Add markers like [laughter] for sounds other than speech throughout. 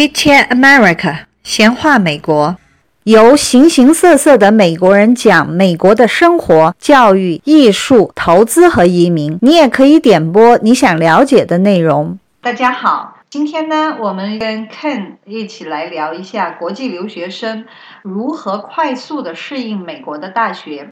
Chit Chat America，闲话美国，由形形色色的美国人讲美国的生活、教育、艺术、投资和移民。你也可以点播你想了解的内容。大家好，今天呢，我们跟 Ken 一起来聊一下国际留学生如何快速的适应美国的大学。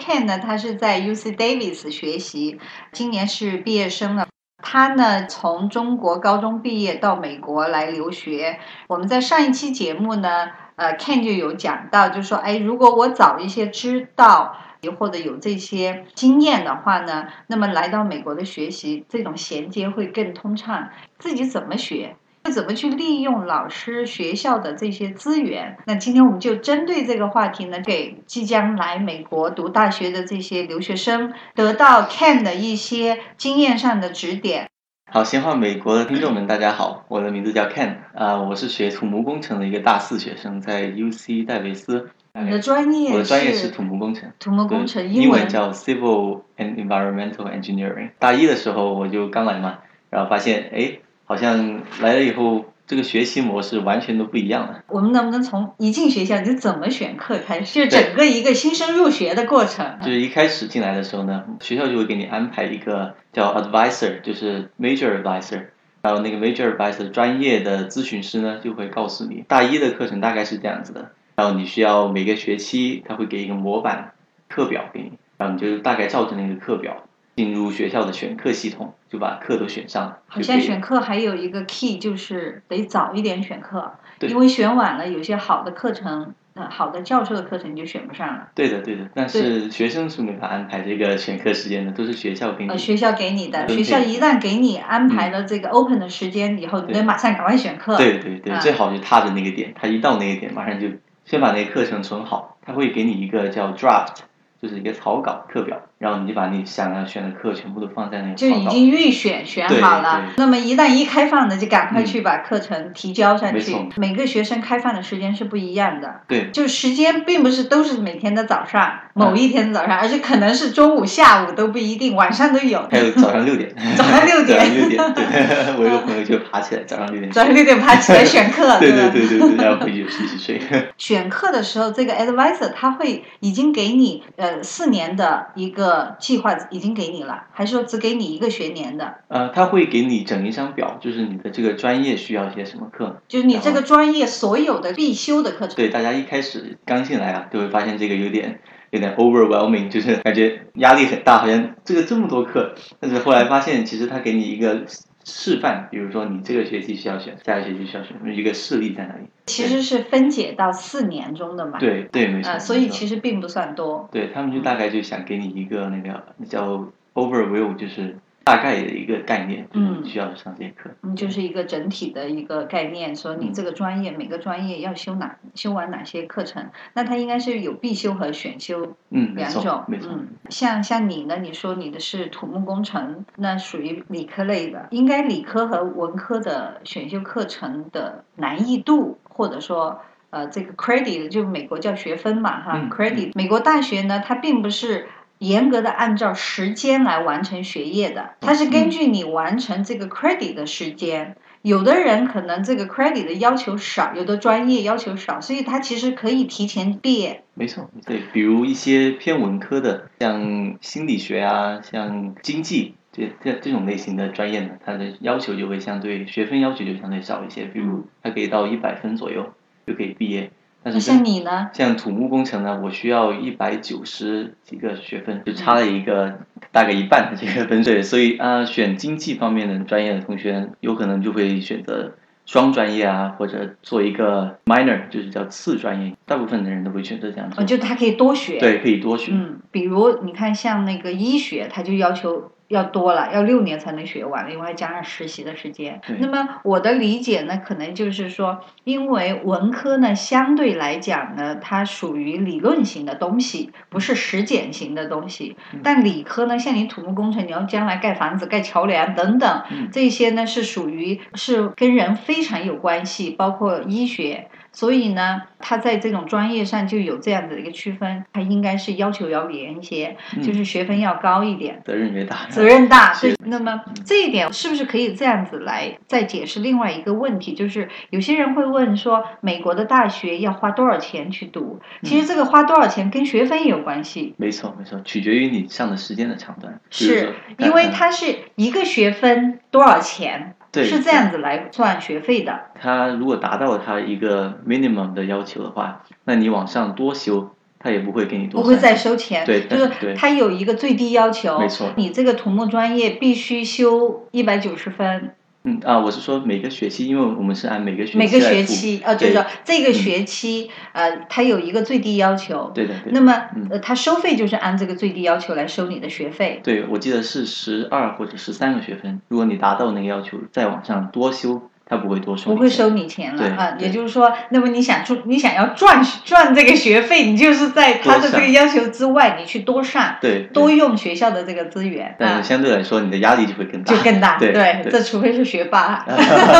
Ken 呢，他是在 UC Davis 学习，今年是毕业生了。他呢，从中国高中毕业到美国来留学。我们在上一期节目呢，呃，Ken 就有讲到，就说，哎，如果我早一些知道，或者有这些经验的话呢，那么来到美国的学习，这种衔接会更通畅。自己怎么学？怎么去利用老师、学校的这些资源？那今天我们就针对这个话题呢，给即将来美国读大学的这些留学生，得到 Ken 的一些经验上的指点。好，闲话美国的听众们，大家好，我的名字叫 Ken，啊，我是学土木工程的一个大四学生，在 UC 戴维斯。你的专业？我的专业是土木工程。土木工程，英文叫 Civil and Environmental Engineering。大一的时候我就刚来嘛，然后发现，哎。好像来了以后，这个学习模式完全都不一样了。我们能不能从一进学校就怎么选课开始？就整个一个新生入学的过程。就是一开始进来的时候呢，学校就会给你安排一个叫 advisor，就是 major advisor，然后那个 major advisor 专业的咨询师呢就会告诉你，大一的课程大概是这样子的，然后你需要每个学期他会给一个模板课表给你，然后你就大概照着那个课表。进入学校的选课系统，就把课都选上了。好像选课还有一个 key，就是得早一点选课，对，因为选晚了，有些好的课程，呃，好的教授的课程就选不上了。对的，对的。但是学生是没法安排这个选课时间的，都是学校给你。学校给你的，学校一旦给你安排了这个 open 的时间以后，你得马上赶快选课。对对对，最好就踏着那个点，他一到那个点，马上就先把那个课程存好，他会给你一个叫 draft。就是一个草稿课表，然后你就把你想要选的课全部都放在那个就已经预选选好了。那么一旦一开放呢，就赶快去把课程提交上去。每个学生开放的时间是不一样的。对。就时间并不是都是每天的早上，某一天的早上，而且可能是中午、下午都不一定，晚上都有。还有早上六点。[laughs] 早上六点。[laughs] 早上六点。对，我有个朋友就爬起来早上六点。早上六点爬起来选课。[laughs] 对对对对对，然后回去洗洗睡。选课的时候，这个 advisor 他会已经给你呃四年的。一个计划已经给你了，还是说只给你一个学年的？呃，他会给你整一张表，就是你的这个专业需要些什么课，就是你这个专业所有的必修的课程。对，大家一开始刚进来啊，就会发现这个有点有点 overwhelming，就是感觉压力很大，好像这个这么多课。但是后来发现，其实他给你一个。示范，比如说你这个学期需要选，下个学期需要选，一个事例在哪里？其实是分解到四年中的嘛。对对，没错。所以其实并不算多。对他们就大概就想给你一个那个叫 overview，就是。大概的一个概念，嗯，需要上这些课，嗯，就是一个整体的一个概念，说你这个专业每个专业要修哪修完哪些课程，那它应该是有必修和选修，嗯，两种，没错，嗯，像像你呢，你说你的是土木工程，那属于理科类的，应该理科和文科的选修课程的难易度，或者说呃这个 credit 就美国叫学分嘛，哈，credit，美国大学呢，它并不是。严格的按照时间来完成学业的，它是根据你完成这个 credit 的时间。有的人可能这个 credit 的要求少，有的专业要求少，所以他其实可以提前毕业。没错，对，比如一些偏文科的，像心理学啊，像经济这这这种类型的专业呢，它的要求就会相对学分要求就相对少一些，比如它可以到一百分左右就可以毕业。但是像你呢？像土木工程呢，我需要一百九十几个学分，就差了一个大概一半的这个分水。所以啊，选经济方面的专业的同学，有可能就会选择双专业啊，或者做一个 minor，就是叫次专业。大部分的人都会选择这样做。就他可以多学。对，可以多学。嗯，比如你看，像那个医学，他就要求。要多了，要六年才能学完，另外加上实习的时间。那么我的理解呢，可能就是说，因为文科呢相对来讲呢，它属于理论型的东西，不是实践型的东西。但理科呢，像你土木工程，你要将来盖房子、盖桥梁等等，这些呢是属于是跟人非常有关系，包括医学。所以呢，他在这种专业上就有这样的一个区分，他应该是要求要严一些，就是学分要高一点，责任越大，责任大。对，那么这一点是不是可以这样子来再解释另外一个问题？就是有些人会问说，美国的大学要花多少钱去读？其实这个花多少钱跟学分也有关系。没错，没错，取决于你上的时间的长短。是因为它是一个学分多少钱？对，是这样子来算学费的。他如果达到他一个 minimum 的要求的话，那你往上多修，他也不会给你多。不会再收钱。对，就是他有一个最低要求。没错。你这个土木专业必须修一百九十分。嗯啊，我是说每个学期，因为我们是按每个学期每个学期呃，就是说这个学期呃，它有一个最低要求。对的。那么呃，它收费就是按这个最低要求来收你的学费。对，我记得是十二或者十三个学分，如果你达到那个要求，再往上多修。他不会多收，不会收你钱了啊！也就是说，那么你想赚，你想要赚赚这个学费，你就是在他的这个要求之外，你去多上，对，多用学校的这个资源。但是相对来说，你的压力就会更大，就更大。对，这除非是学霸，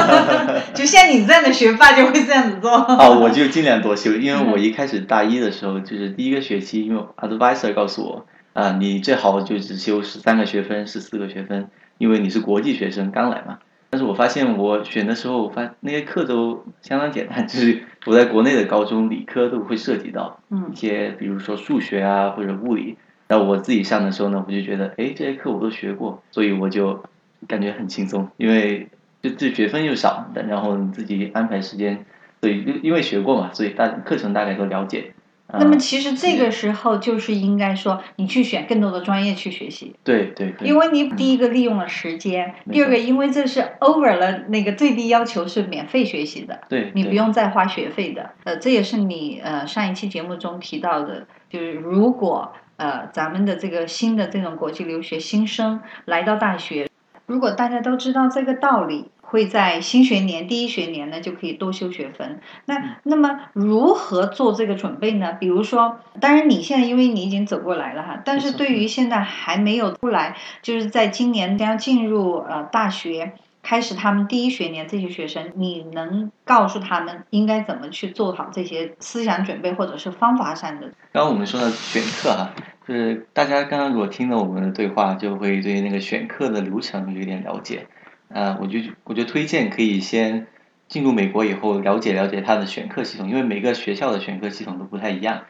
[laughs] 就像你这样的学霸就会这样子做。啊，我 [laughs] 就尽量多修，因为我一开始大一的时候，就是第一个学期，因为 advisor 告诉我，啊，你最好就只修十三个学分，十四个学分，因为你是国际学生，刚来嘛。但是我发现我选的时候，我发那些课都相当简单，就是我在国内的高中理科都会涉及到一些，比如说数学啊或者物理。那我自己上的时候呢，我就觉得，哎，这些课我都学过，所以我就感觉很轻松，因为就这学分又少，然后你自己安排时间，所以因因为学过嘛，所以大课程大概都了解。那么其实这个时候就是应该说，你去选更多的专业去学习。对对。因为你第一个利用了时间，第二个因为这是 over 了那个最低要求是免费学习的，对，你不用再花学费的。呃，这也是你呃上一期节目中提到的，就是如果呃咱们的这个新的这种国际留学新生来到大学，如果大家都知道这个道理。会在新学年第一学年呢，就可以多修学分。那那么如何做这个准备呢？比如说，当然你现在因为你已经走过来了哈，但是对于现在还没有出来，就是在今年将进入呃大学，开始他们第一学年这些学生，你能告诉他们应该怎么去做好这些思想准备或者是方法上的？刚刚我们说的选课哈，就是大家刚刚如果听了我们的对话，就会对那个选课的流程有点了解。呃，我就我就推荐可以先进入美国以后了解了解它的选课系统，因为每个学校的选课系统都不太一样，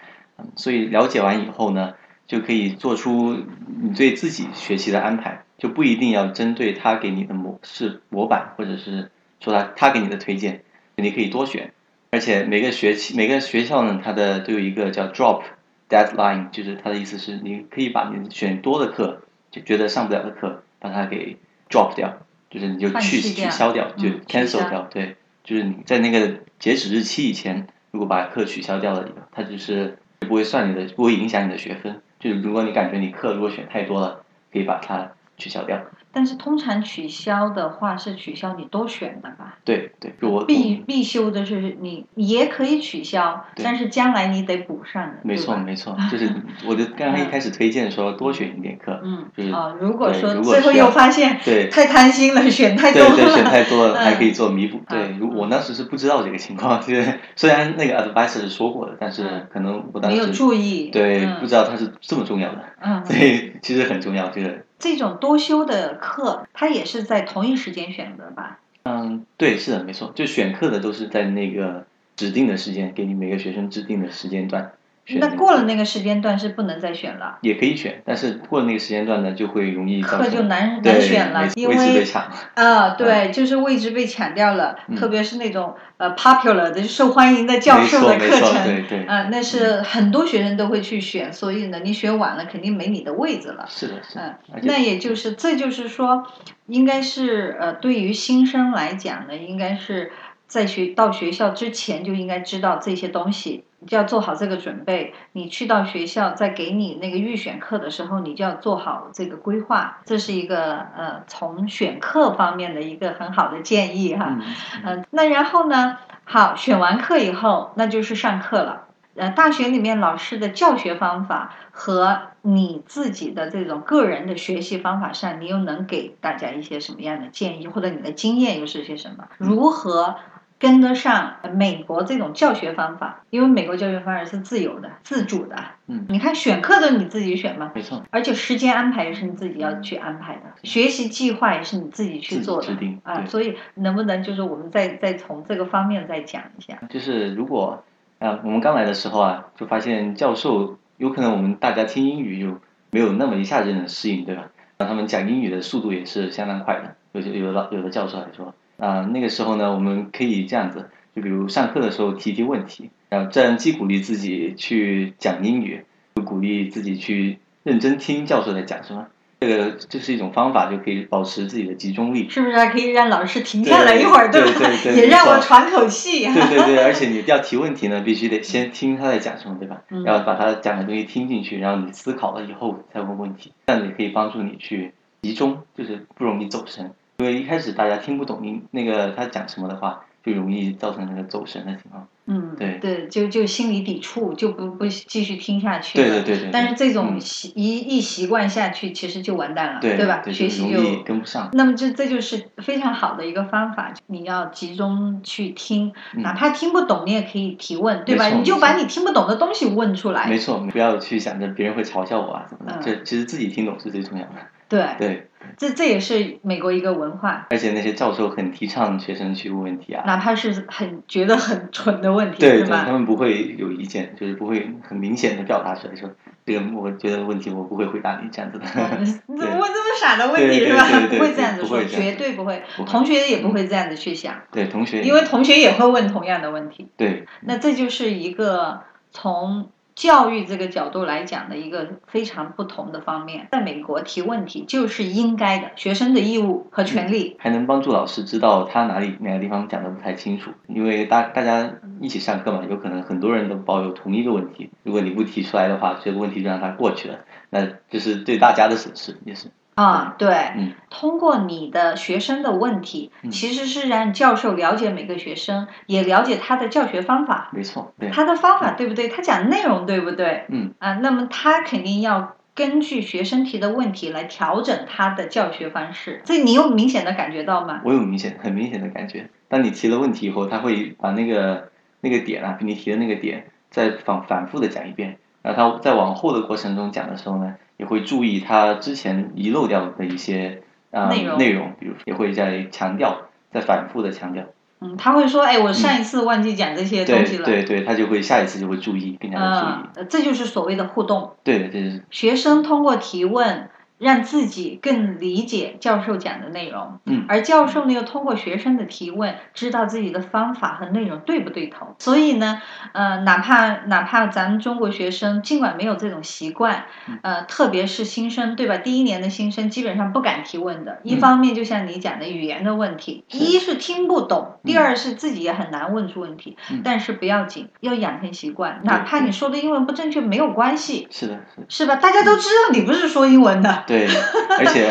所以了解完以后呢，就可以做出你对自己学习的安排，就不一定要针对他给你的模式模板，或者是说他他给你的推荐，你可以多选，而且每个学期每个学校呢，它的都有一个叫 drop deadline，就是它的意思是你可以把你选多的课就觉得上不了的课把它给 drop 掉。就是你就去取消掉，就 cancel 掉，对，就是你在那个截止日期以前，如果把课取消掉了，它就是不会算你的，不会影响你的学分。就是如果你感觉你课如果选太多了，可以把它取消掉。但是通常取消的话是取消你多选的吧？对对，我必必修的是你也可以取消，但是将来你得补上的。没错没错，就是 [laughs] 我就刚刚一开始推荐说多选一点课，嗯，就是啊，如果说最后又发现对太贪心了，选太多了，对对，选太多了 [laughs] 还可以做弥补。对，如我当时是不知道这个情况，[laughs] 就是虽然那个 advisor 是说过的，但是可能我当时没有注意，对，不知道它是这么重要的，嗯，所以其实很重要这个。这种多修的课，它也是在同一时间选的吧？嗯，对，是的，没错，就选课的都是在那个指定的时间，给你每个学生制定的时间段。那过了那个时间段是不能再选了。也可以选，但是过了那个时间段呢，就会容易课就难难选了，因为啊，对，就是位置被抢掉了，特别是那种呃 popular 的受欢迎的教授的课程，对对，啊，那是很多学生都会去选，所以呢，你选晚了肯定没你的位置了。是的，是的。嗯，那也就是这就是说，应该是呃，对于新生来讲呢，应该是在学到学校之前就应该知道这些东西。就要做好这个准备。你去到学校，在给你那个预选课的时候，你就要做好这个规划。这是一个呃，从选课方面的一个很好的建议哈。嗯。那然后呢？好，选完课以后，那就是上课了。呃，大学里面老师的教学方法和你自己的这种个人的学习方法上，你又能给大家一些什么样的建议，或者你的经验又是些什么？如何？跟得上美国这种教学方法，因为美国教学方法是自由的、自主的。嗯，你看选课都你自己选嘛，没错，而且时间安排也是你自己要去安排的，学习计划也是你自己去做的制定啊。所以能不能就是我们再再从这个方面再讲一下？就是如果啊，我们刚来的时候啊，就发现教授有可能我们大家听英语就没有那么一下子能适应，对吧？那他们讲英语的速度也是相当快的，有些有的老有的教授来说啊，那个时候呢，我们可以这样子，就比如上课的时候提提问题，然后这样既鼓励自己去讲英语，又鼓励自己去认真听教授在讲什么。这个这是一种方法，就可以保持自己的集中力。是不是还可以让老师停下来一会儿，对吧？对对 [laughs] 也让我喘口气。对对对，而且你要提问题呢，必须得先听他在讲什么，对吧？嗯要把他讲的东西听进去，然后你思考了以后再问问题，这样子也可以帮助你去集中，就是不容易走神。因为一开始大家听不懂你那个他讲什么的话，就容易造成那个走神的情况。嗯，对对，就就心理抵触，就不不继续听下去了。对对对对对但是这种嗯习、一一习惯下去，其实就完蛋了，对吧？对，学习就跟不上。那么这这就是非常好的一个方法，你要集中去听，嗯哪怕听不懂，你也可以提问，对吧？你就把你听不懂的东西问出来。没错，不要去想着别人会嘲笑我啊什么的，嗯这其实自己听懂是最重要的。对，对，这这也是美国一个文化，而且那些教授很提倡学生去问问题啊。哪怕是很觉得很蠢的问题，对对，是吧他？们不会有意见，就是不会很明显的表达出来说，这个我觉得问题我不会回答你这样子的。你 [laughs] 怎么问这么傻的问题是吧？不会这样子说，绝对不。会同学也不会这样子去想，对同学，因为同学也会问同样的问题。对那这就是一个从教育这个角度来讲的一个非常不同的方面。在美国提问题就是应该的，学生的义务和权利。还能帮助老师知道他哪里哪个地方讲的不太清楚，因为大大家一起上课嘛，有可能很多人都抱有同一个问题，如果你不提出来的话，这个问题就让它过去了，那就是对大家的损失，也是。啊，对，嗯。通过你的学生的问题，嗯。其实是让教授了解每个学生，也了解他的教学方法，没错，对，他的方法对不对，他讲内容对不对？嗯。啊？那么他肯定要根据学生提的问题来调整他的教学方式。所以你有明显的感觉到吗？我有明显很明显的感觉，当你提了问题以后，他会把那个那个点啊，比你提的那个点再反反复的讲一遍，然后他在往后的过程中讲的时候呢，也会注意他之前遗漏掉的一些啊、内容。内容，比如也会在强调，在反复的强调，嗯，他会说，哎，我上一次忘记讲这些东西了。对对，他就会下一次就会注意，更加的注意，嗯，呃这就是所谓的互动。对的，这是。学生通过提问，让自己更理解教授讲的内容，嗯而教授呢又通过学生的提问，知道自己的方法和内容对不对头。所以呢，呃，哪怕哪怕咱们中国学生尽管没有这种习惯，嗯呃，特别是新生，对吧？第一年的新生基本上不敢提问的。一嗯方面就像你讲的语言的问题，是一是听不懂，第嗯二是自己也很难问出问题。嗯但是不要紧，要养成习惯，哪怕你说的英文不正确没有关系。是的，是的。是吧？大家都知道你不是说英文的，对，[laughs] 而且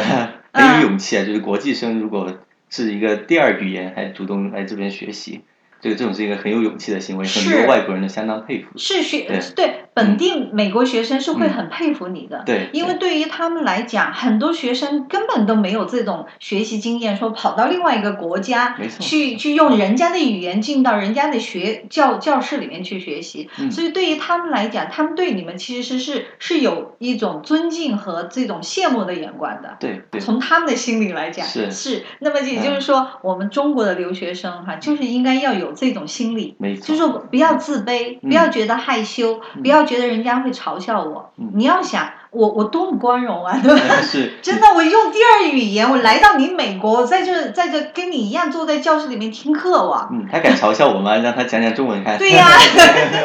很有勇气啊！就是国际生如果是一个第二语言，还主动来这边学习，这个这种是一个很有勇气的行为，很多外国人都相当佩服。是学对对本地美国学生是会嗯。很佩服你的。对，因为对。于他们来讲，很多学生根本都没有这种学习经验，说跑到另外一个国家没错去去用人家的语言进到人家的学教教室里面去学习，嗯。所以对于他们来讲，他们对你们其实是是有一种尊敬和这种羡慕的眼光的。对对。从他们的心里来讲是。那么也就是说，我们中国的留学生哈，就是应该要有这种心理，没错，就是说不要自卑，嗯。不要觉得害羞，嗯。不要觉得人家会嘲笑我。嗯你要想，我我多么光荣啊，对吧？是 [laughs] 真的，我用第二语言，我来到你美国，我在这在这跟你一样坐在教室里面听课哇。嗯，他敢嘲笑我吗？[laughs] 让他讲讲中文看。对呀、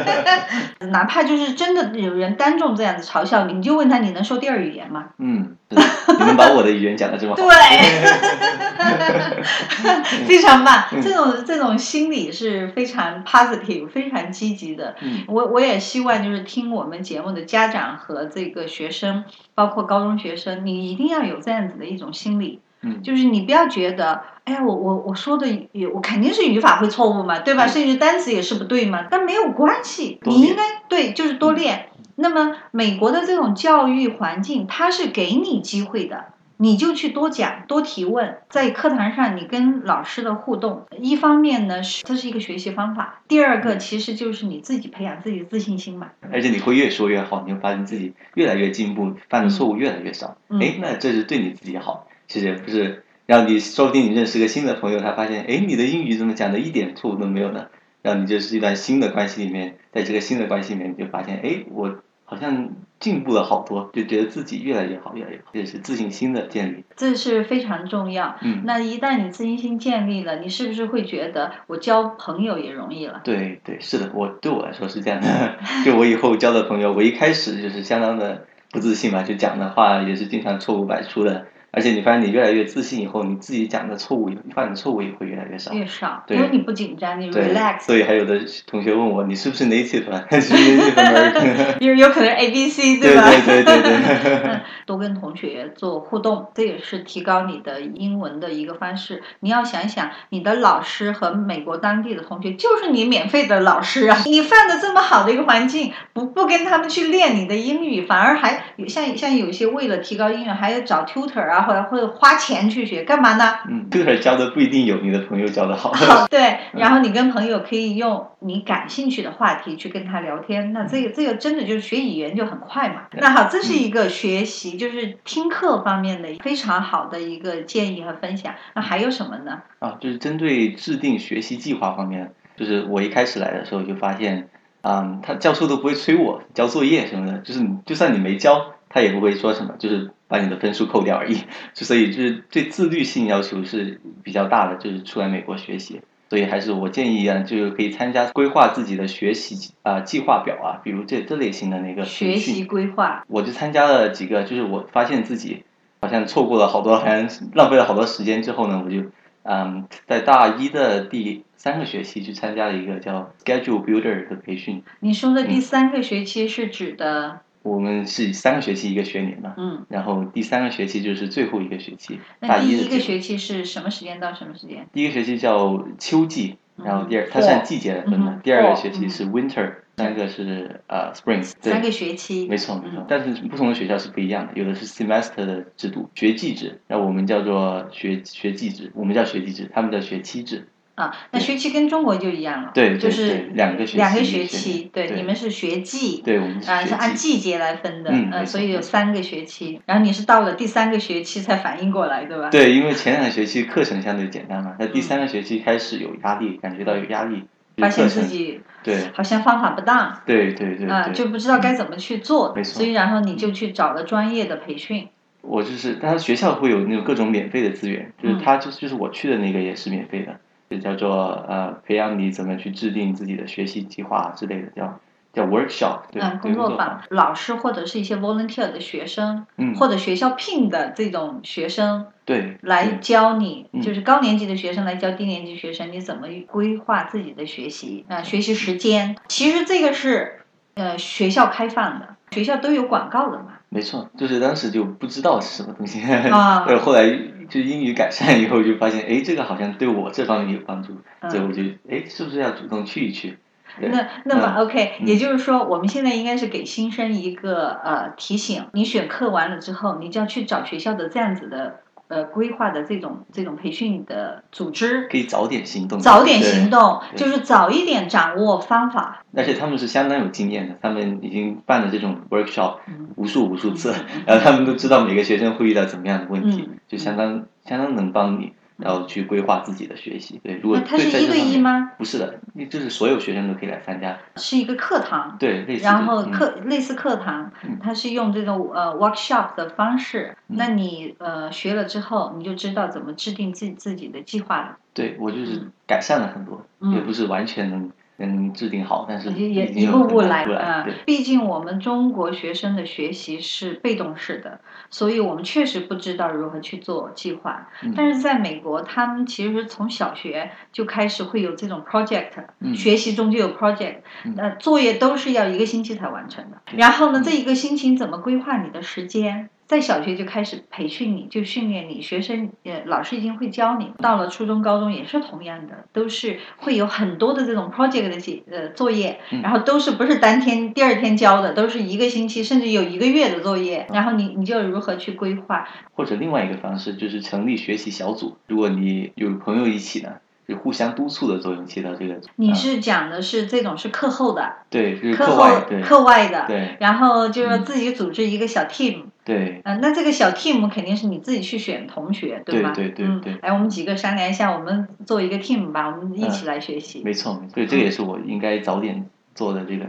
[laughs] 哪怕就是真的有人当众这样子嘲笑你，你就问他你能说第二语言吗？嗯，是你们把我的语言讲的这么好。对，[laughs] 非常棒。嗯这种这种心理是非常 positive、非常积极的。嗯我我也希望就是听我们节目的家长和这个学生，包括高中学生，你一定要有这样子的一种心理，嗯，就是你不要觉得，哎呀，我我我说的语我肯定是语法会错误嘛，对吧？嗯甚至单词也是不对嘛，但没有关系，你应该对，就是多练。那么美国的这种教育环境，它是给你机会的。你就去多讲、多提问，在课堂上你跟老师的互动，一方面呢是这是一个学习方法，第二个其实就是你自己培养自己的自信心嘛。而且你会越说越好，你会发现自己越来越进步，犯的错误越来越少。嗯哎，那这是对你自己好，其实也不是让你说不定你认识个新的朋友，他发现哎你的英语怎么讲的一点错误都没有呢？然后你就是一段新的关系里面，在这个新的关系里面，你就发现哎我好像进步了好多，就觉得自己越来越好，越来越好，这是自信心的建立。这是非常重要。嗯，那一旦你自信心建立了，你是不是会觉得我交朋友也容易了？对对，是的，我对我来说是这样的。[laughs] 就我以后交的朋友，我一开始就是相当的不自信嘛，就讲的话也是经常错误百出的。而且你发现你越来越自信以后，你自己讲的错误，你犯的错误也会越来越少。越少，因为你不紧张，你 relax，所以还有的同学问我，你是不是 native 啊？[laughs] [laughs] 是 native American？有有可能 A B C 对吧？对对对对。多跟同学做互动，这也是提高你的英文的一个方式。你要想想，你的老师和美国当地的同学就是你免费的老师啊！[laughs] 你放的这么好的一个环境，不不跟他们去练你的英语，反而还有像像有些为了提高英语，还要找 tutor 啊，或者或者花钱去学，干嘛呢？嗯，这个教的不一定有你的朋友教的好。好，[laughs] 对，然后你跟朋友可以用你感兴趣的话题去跟他聊天，那这个这个真的就是学语言就很快嘛。那好，这是一个学习，就是听课方面的非常好的一个建议和分享。那还有什么呢？啊，就是针对制定学习计划方面，就是我一开始来的时候就发现，嗯，他教授都不会催我交作业什么的，就是你就算你没交，他也不会说什么，就是把你的分数扣掉而已。就 [laughs] 所以就是对自律性要求是比较大的，就是出来美国学习。所以还是我建议啊，就是可以参加规划自己的学习啊、计划表啊，比如这这类型的那个培学训习规划，我就参加了几个，就是我发现自己好像错过了好多，好像浪费了好多时间之后呢，我就嗯，在大一的第三个学期去参加了一个叫 Schedule Builder 的培训。你说的第嗯三个学期是指的，我们是三个学期一个学年嘛，嗯，然后第三个学期就是最后一个学期，那第一个学期是什么时间到什么时间？第一个学期叫秋季，然后第二嗯它是按季节来分的嗯，第二个学期是 Winter，三个是呃 Spring，对。三个学期，没错没错。嗯，但是不同的学校是不一样的，有的是 semester 的制度，学季制，那我们叫做学学季制，我们叫学季制，他们叫学期制。啊，那学期跟中国就一样了，对对就是两个学期两个学期，对，你们是学季，对，我们是啊，是按季。节来分的，呃，嗯所以有三个学期，然后你是到了第三个学期才反应过来，对吧？对，因为前两个学期课程相对简单嘛，那第嗯三个学期开始有压力，感觉到有压力，发现自己对。好像方法不当对对对啊，就不知道该怎么去做，所以然后你就去找了专业的培训，我就是，但是学校会有那种各种免费的资源，就是嗯。他就是就是我去的那个也是免费的，就叫做呃培养你怎么去制定自己的学习计划之类的，叫叫 workshop，对，嗯，工作坊，老师或者是一些 volunteer 的学生，嗯，或者学校聘的这种学生对来教你，嗯就是高年级的学生来教低年级学生，你怎么规划自己的学习啊、学习时间。其实这个是呃学校开放的，学校都有广告的嘛。没错，就是当时就不知道是什么东西，[laughs] 啊呃，后来就英语改善以后，就发现哎，这个好像对我这方面有帮助，嗯所以我就哎，是不是要主动去一去？那那么嗯 OK，、嗯也就是说，我们现在应该是给新生一个呃提醒：你选课完了之后，你就要去找学校的这样子的呃规划的这种这种培训的组织，可以早点行动，早点行动，就是早一点掌握方法。而且他们是相当有经验的，他们已经办了这种 workshop 嗯无数无数次，然后他们都知道每个学生会遇到怎么样的问题，嗯就相当相当能帮你，然后去规划自己的学习。对，如果那它是一对？一吗？不是的，就是所有学生都可以来参加。是一个课堂。对，类似。然后嗯课、类似课堂嗯，它是用这种呃 workshop 的方式。嗯那你呃学了之后，你就知道怎么制定自己自己的计划了。对我就是嗯改善了很多，嗯也不是完全能能制定好，但是也一步步来。来啊，。毕竟我们中国学生的学习是被动式的，所以我们确实不知道如何去做计划。嗯但是在美国，他们其实从小学就开始会有这种 project，、嗯学习中就有 project，嗯呃，作业都是要一个星期才完成的。然后呢，嗯这一个星期怎么规划你的时间？在小学就开始培训你，就训练你，学生呃老师已经会教你。到了初中、高中也是同样的，都是会有很多的这种 project 的写呃作业，然后都是不是当天第二天交的，都是一个星期甚至有一个月的作业，然后你你就如何去规划？或者另外一个方式就是成立学习小组，如果你有朋友一起呢？就互相督促的作用起到这个。你是讲的是这种是课后的，对，就是课外，课外的，对。然后就是自己组织一个小 team，对。嗯，那这个小 team 肯定是你自己去选同学，对吗？对对对。哎，我们几个商量一下，我们做一个 team 吧，我们一起来学习。没错，对，这也是我应该早点做的这个，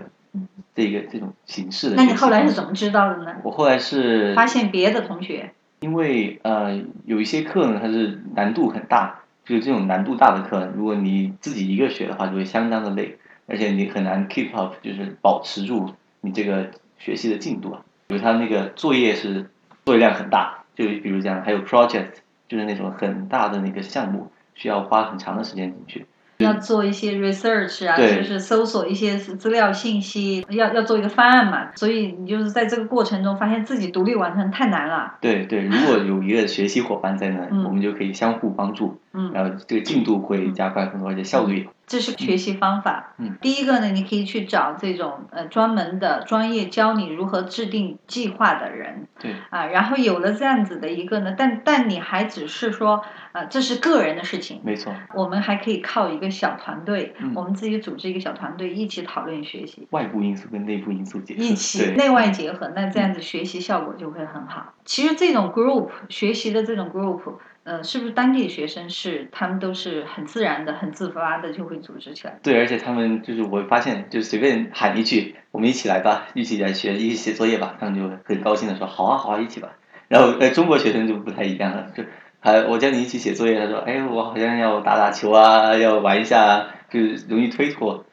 这个这种形式的。那你后来是怎么知道的呢？我后来是发现别的同学，因为呃，有一些课呢，它是难度很大。就是这种难度大的课，如果你自己一个学的话，就会相当的累，而且你很难 keep up，就是保持住你这个学习的进度啊。比如他那个作业是作业量很大，就比如这样，还有 project，就是那种很大的那个项目，需要花很长的时间进去。要做一些 research 啊，就是搜索一些资料信息，要要做一个方案嘛。所以你就是在这个过程中，发现自己独立完成太难了。对对，如果有一个学习伙伴在那，我们就可以相互帮助，然后这个进度会加快很多，而且效率。这是学习方法。嗯，第一个呢，你可以去找这种呃专门的专业教你如何制定计划的人。对。啊，然后有了这样子的一个呢，但但你还只是说，呃，这是个人的事情。没错。我们还可以靠一个小团队，我们自己组织一个小团队，一起讨论学习。外部因素跟内部因素结合。一起内外结合，那这样子学习效果就会很好。其实这种 group 学习的这种 group。呃，是不是当地的学生是他们都是很自然的、很自发的就会组织起来？对，而且他们就是我发现，就随便喊一句“我们一起来吧，一起来学，一起写作业吧”，他们就很高兴的说“好啊，好啊，一起吧”。然后呃，中国学生就不太一样了，就还我叫你一起写作业，他说：“哎，我好像要打打球啊，要玩一下，就是容易推脱。”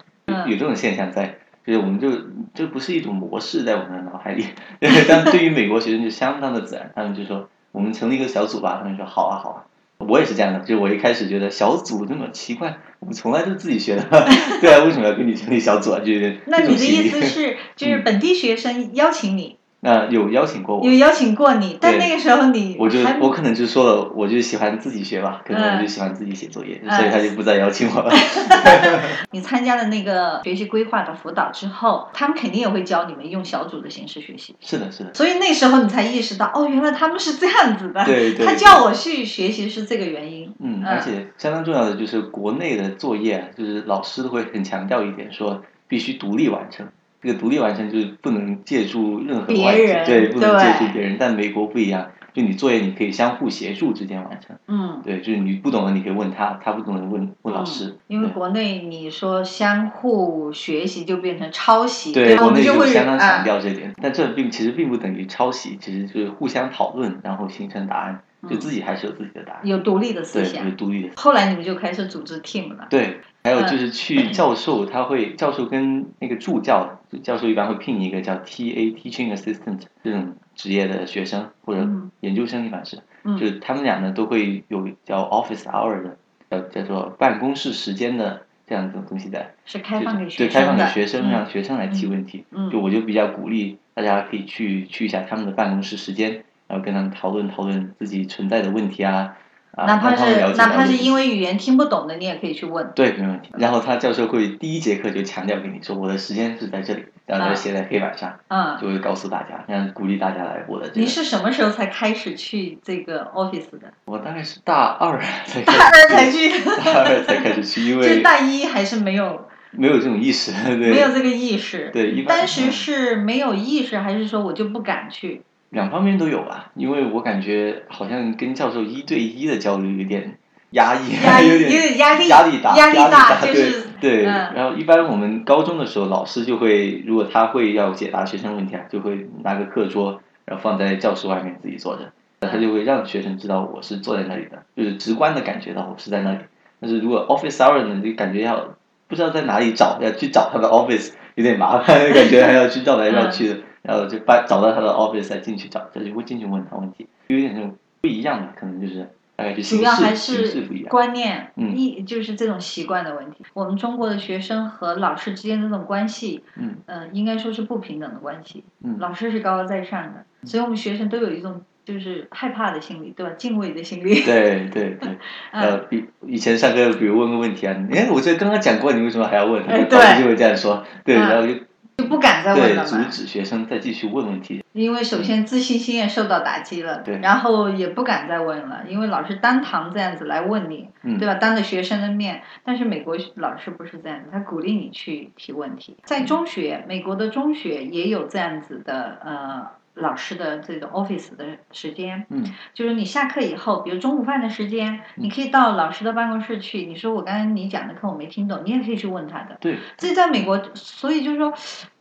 有这种现象在，就是我们就这不是一种模式在我们的脑海里，[laughs] 但对于美国学生就相当的自然，他们就说。我们成立一个小组吧，他们说好啊好啊，我也是这样的，就我一开始觉得小组这么奇怪，我们从来都自己学的，[laughs] 对啊，为什么要跟你成立小组啊？就是那你的意思是，就是本地学生邀请你。那有邀请过我，有邀请过你，但那个时候你，我就我可能就说了，我就喜欢自己学吧，可能我就喜欢自己写作业，所以他就不再邀请我了。[laughs] [laughs] 你参加了那个学习规划的辅导之后，他们肯定也会教你们用小组的形式学习。是的，是的。所以那时候你才意识到，哦，原来他们是这样子的。对对。他叫我去学习是这个原因。嗯，而且相当重要的就是国内的作业，就是老师都会很强调一点，说必须独立完成。这个独立完成就是不能借助任何外人，对，不能借助别人。但美国不一样，就你作业你可以相互协助之间完成。嗯，对，就是你不懂的你可以问他，他不懂的问问老师。因为国内你说相互学习就变成抄袭，对，国内就相当强调这点。但这并其实并不等于抄袭，其实就是互相讨论，然后形成答案，就自己还是有自己的答案，有独立的思想，有独立的。后来你们就开始组织 team 了。对。还有就是去教授，[laughs] 他会教授跟那个助教，教授一般会聘一个叫 T A Teaching Assistant 这种职业的学生或者研究生，一般是，就是他们俩呢都会有叫 Office Hour 的，叫叫做办公室时间的这样一种东西在，是开放给对开放给学生让学生来提问题，就我就比较鼓励大家可以去去一下他们的办公室时间，然后跟他们讨论讨论自己存在的问题啊。哪怕是哪怕是因为语言听不懂的，你也可以去问。对，没问题。然后他教授会第一节课就强调给你说，我的时间是在这里，然后写在黑板上，嗯，就会告诉大家，让鼓励大家来我的。你是什么时候才开始去这个 office 的？我大概是大二才。[laughs] 大二才去。大二才开始去，因 [laughs] 为。就大一还是没有。没有这种意识，对。没有这个意识。对，一般当时是没有意识，还是说我就不敢去？两方面都有吧，因为我感觉好像跟教授一对一的交流有点。压抑，[laughs] 有点压力，压力大，压力大，对对。然后一般我们高中的时候，老师就会，如果他会要解答学生问题啊，就会拿个课桌，然后放在教室外面自己坐着，他就会让学生知道我是坐在那里的，就是直观的感觉到我是在那里。但是如果 office hour 呢，就感觉要不知道在哪里找，要去找他的 office 有点麻烦，[laughs] 感觉还要去绕来绕去的，[laughs] 然后就把找到他的 office 再进去找，他就会进去问他问题，有点那种不一样的，可能就是。大概就形主要还式形式不一样。观念，嗯一就是这种习惯的问题。我们中国的学生和老师之间的这种关系，嗯呃，应该说是不平等的关系。嗯老师是高高在上的，所以我们学生都有一种就是害怕的心理，对吧？敬畏的心理。对对对，[laughs] 呃，嗯，比以前上课，比如问个问题啊，哎，我这刚刚讲过，你为什么还要问？对就会这样说，对，嗯然后就就不敢再问对了嘛。阻止学生再继续问问题。因为首先自信心也受到打击了，对然后也不敢再问了，因为老师当堂这样子来问你，嗯对吧？当着学生的面，但是美国老师不是这样子，他鼓励你去提问题。在中学，美国的中学也有这样子的呃老师的这种 office 的时间，嗯。就是你下课以后，比如中午饭的时间，你可以到老师的办公室去，你说我刚刚你讲的课我没听懂，你也可以去问他的。对，这在美国，所以就是说，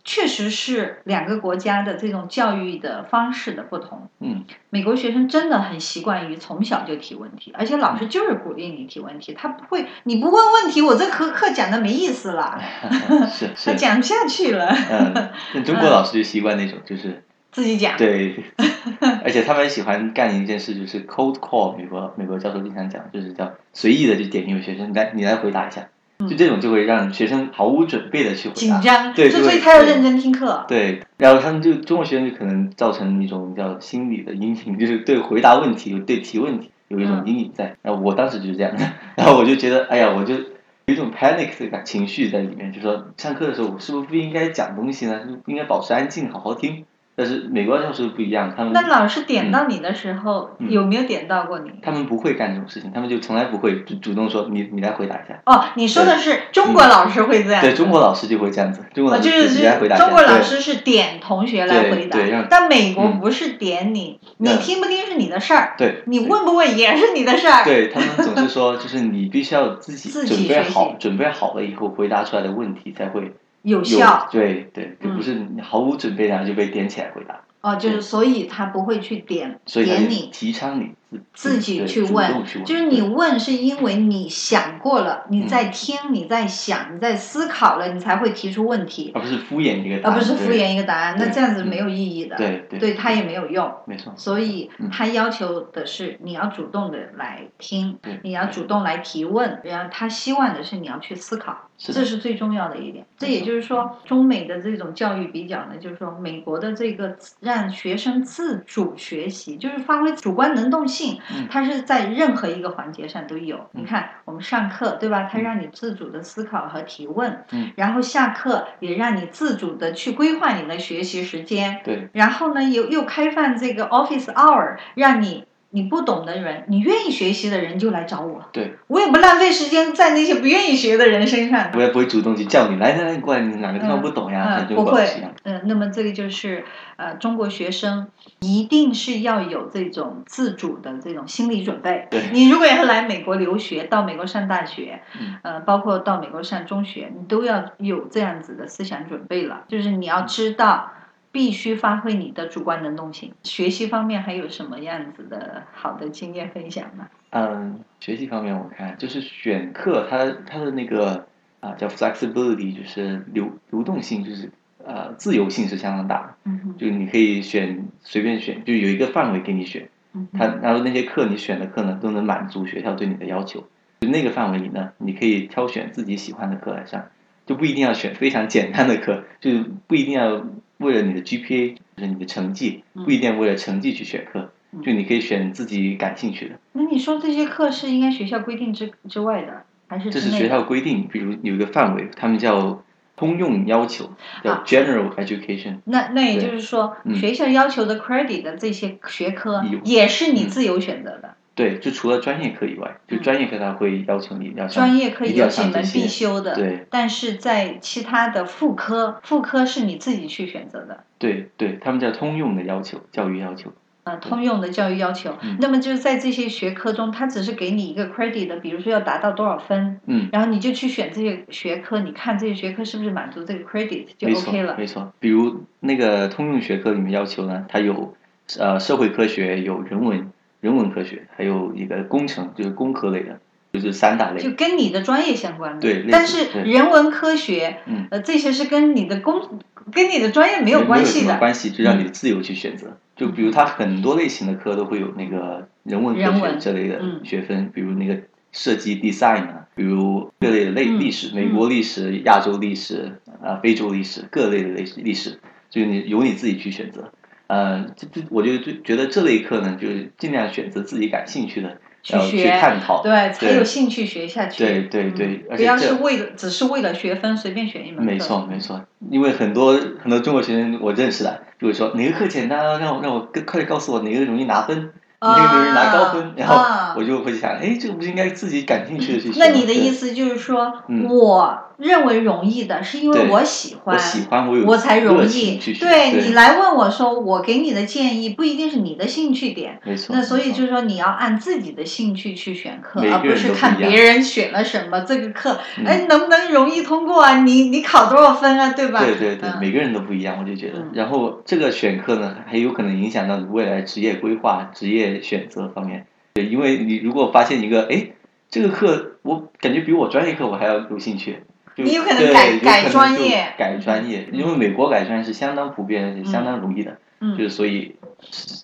确实是两个国家的这种教育的方式的不同。嗯。美国学生真的很习惯于从小就提问题，而且老师就是鼓励你提问题，他不会，你不问问题，我这课课讲的没意思了，是 [laughs] 他是，讲不下去了，嗯，那中国老师就习惯那种，就是自己讲。对，而且他们喜欢干一件事，就是 cold call。美国美国教授经常讲，就是叫随意的就点一位学生，来你来回答一下，就这种就会让学生毫无准备的去回答。紧张，对对所以他要认真听课。对，然后他们就中国学生就可能造成一种叫心理的阴影，就是对回答问题、有对提问题有一种嗯阴影在。然后我当时就是这样的，[laughs] 然后我就觉得，哎呀，我就有一种 panic 的感情绪在里面，就说上课的时候我是不是不应该讲东西呢？是不应该保持安静，好好听？但是美国教授不一样，他们那老师点到你的时候，嗯有没有点到过你？他们不会干这种事情，他们就从来不会主主动说你你来回答一下。哦，你说的是中国老师会这样子。对中国老师就会这样子，中国哦，老师就是。中国老师是点同学来回答对对让，但美国嗯不是点你，你嗯听不听是你的事儿，对，你问不问也是你的事儿。对他们总是说，就是你必须要自己自己准备好，准备好了以后回答出来的问题才会有有效。对对对，嗯。不是你毫无准备然后就被点起来回答，哦，就是所以他不会去点所以点你。提倡你自自己去问就是你问是因为你想过了，你嗯在听，你在想，你在思考了，你才会提出问题，而不是敷衍一个答案，而不是敷衍一个答案。那这样子嗯没有意义的，对对对他也没有用。没错，所以嗯他要求的是你要主动的来听，你要主动来提问，然后他希望的是你要去思考，是这是最重要的一点。这也就是说，中美的这种教育比较呢，就是说美国的这个让学生自主学习，就是发挥主观能动性嗯，它是在任何一个环节上都有。嗯你看我们上课对吧？它让你自主的思考和提问，嗯然后下课也让你自主的去规划你的学习时间。对然后呢，又又开放这个 Office Hour，让你你不懂的人，你愿意学习的人就来找我，对，我也不浪费时间在那些不愿意学的人身上。我也不会主动去叫你来来来过来，你哪个地方不懂呀？嗯，就不会嗯，那么这个就是呃，中国学生一定是要有这种自主的这种心理准备对。你如果要来美国留学，到美国上大学，嗯呃，包括到美国上中学，你都要有这样子的思想准备了，就是你要知道。必须发挥你的主观能动性。学习方面还有什么样子的好的经验分享吗？嗯，学习方面我看就是选课，它它的那个啊叫 flexibility，就是流流动性，就是呃自由性是相当大的。嗯哼就你可以选随便选，就有一个范围给你选，嗯哼它然后那些课你选的课呢都能满足学校对你的要求。就那个范围里呢，你可以挑选自己喜欢的课来上，就不一定要选非常简单的课，就不一定要为了你的 GPA，就是你的成绩，嗯。不一定为了成绩去选课，嗯。就你可以选自己感兴趣的。那你说这些课是应该学校规定之之外的，还是这是学校规定，比如有一个范围，他们叫通用要求，叫啊。general education。那那也就是说，嗯。学校要求的 credit 的这些学科也是你嗯。自由选择的。对，就除了专业课以外，就嗯专业课他会要求你要上专业课要有几门必修的，对但是在其他的副科，副科是你自己去选择的。对对，他们叫通用的要求，教育要求。呃，通用的教育要求，嗯那么就是在这些学科中，它只是给你一个 credit 的，比如说要达到多少分，嗯，然后你就去选这些学科，你看这些学科是不是满足这个 credit 就 OK 了。没错。比如那个通用学科里面要求呢，它有呃社会科学，有人文人文科学，还有一个工程，就是工科类的，就是三大类。就跟你的专业相关的，对但是人文科学，嗯。呃，这些是跟你的工，跟你的专业没没有关系的，什么关系，就让你自由去选择。就比如它很多类型的课都会有那个人文科学这类的嗯。学分，比如那个设计 design 啊，比如各类的类嗯历史，美国历史、亚洲历史啊、非洲历史各类的类历史，就你由你自己去选择。呃，这这我就就觉得这类课呢，就是尽量选择自己感兴趣的，然后去学探讨。对，才有兴趣学下去。对对对嗯不要是为了只是为了学分随便选一门课。没错，没错，因为很多很多中国学生我认识的，就会说哪个课简单啊，让我让我更快点告诉我哪个容易拿分，哪个容易拿高分，然后啊我就会想，哎，这个不是应该自己感兴趣的去学？那你的意思就是说，嗯我认为容易的是因为我喜欢，我喜欢，我有我才容易对对你来问我说，我给你的建议不一定是你的兴趣点。没错。那所以就是说，你要按自己的兴趣去选课，而不是看别人选了什么这个课，嗯哎，能不能容易通过啊？你你考多少分啊？对吧？对对对，嗯每个人都不一样，我就觉得嗯。然后这个选课呢，还有可能影响到你未来职业规划、职业选择方面。对，因为你如果发现一个，哎，这个课我感觉比我专业课我还要有兴趣，就你有可能改改专业改专业，嗯因为美国改专业是相当普遍相当容易的，嗯就是所以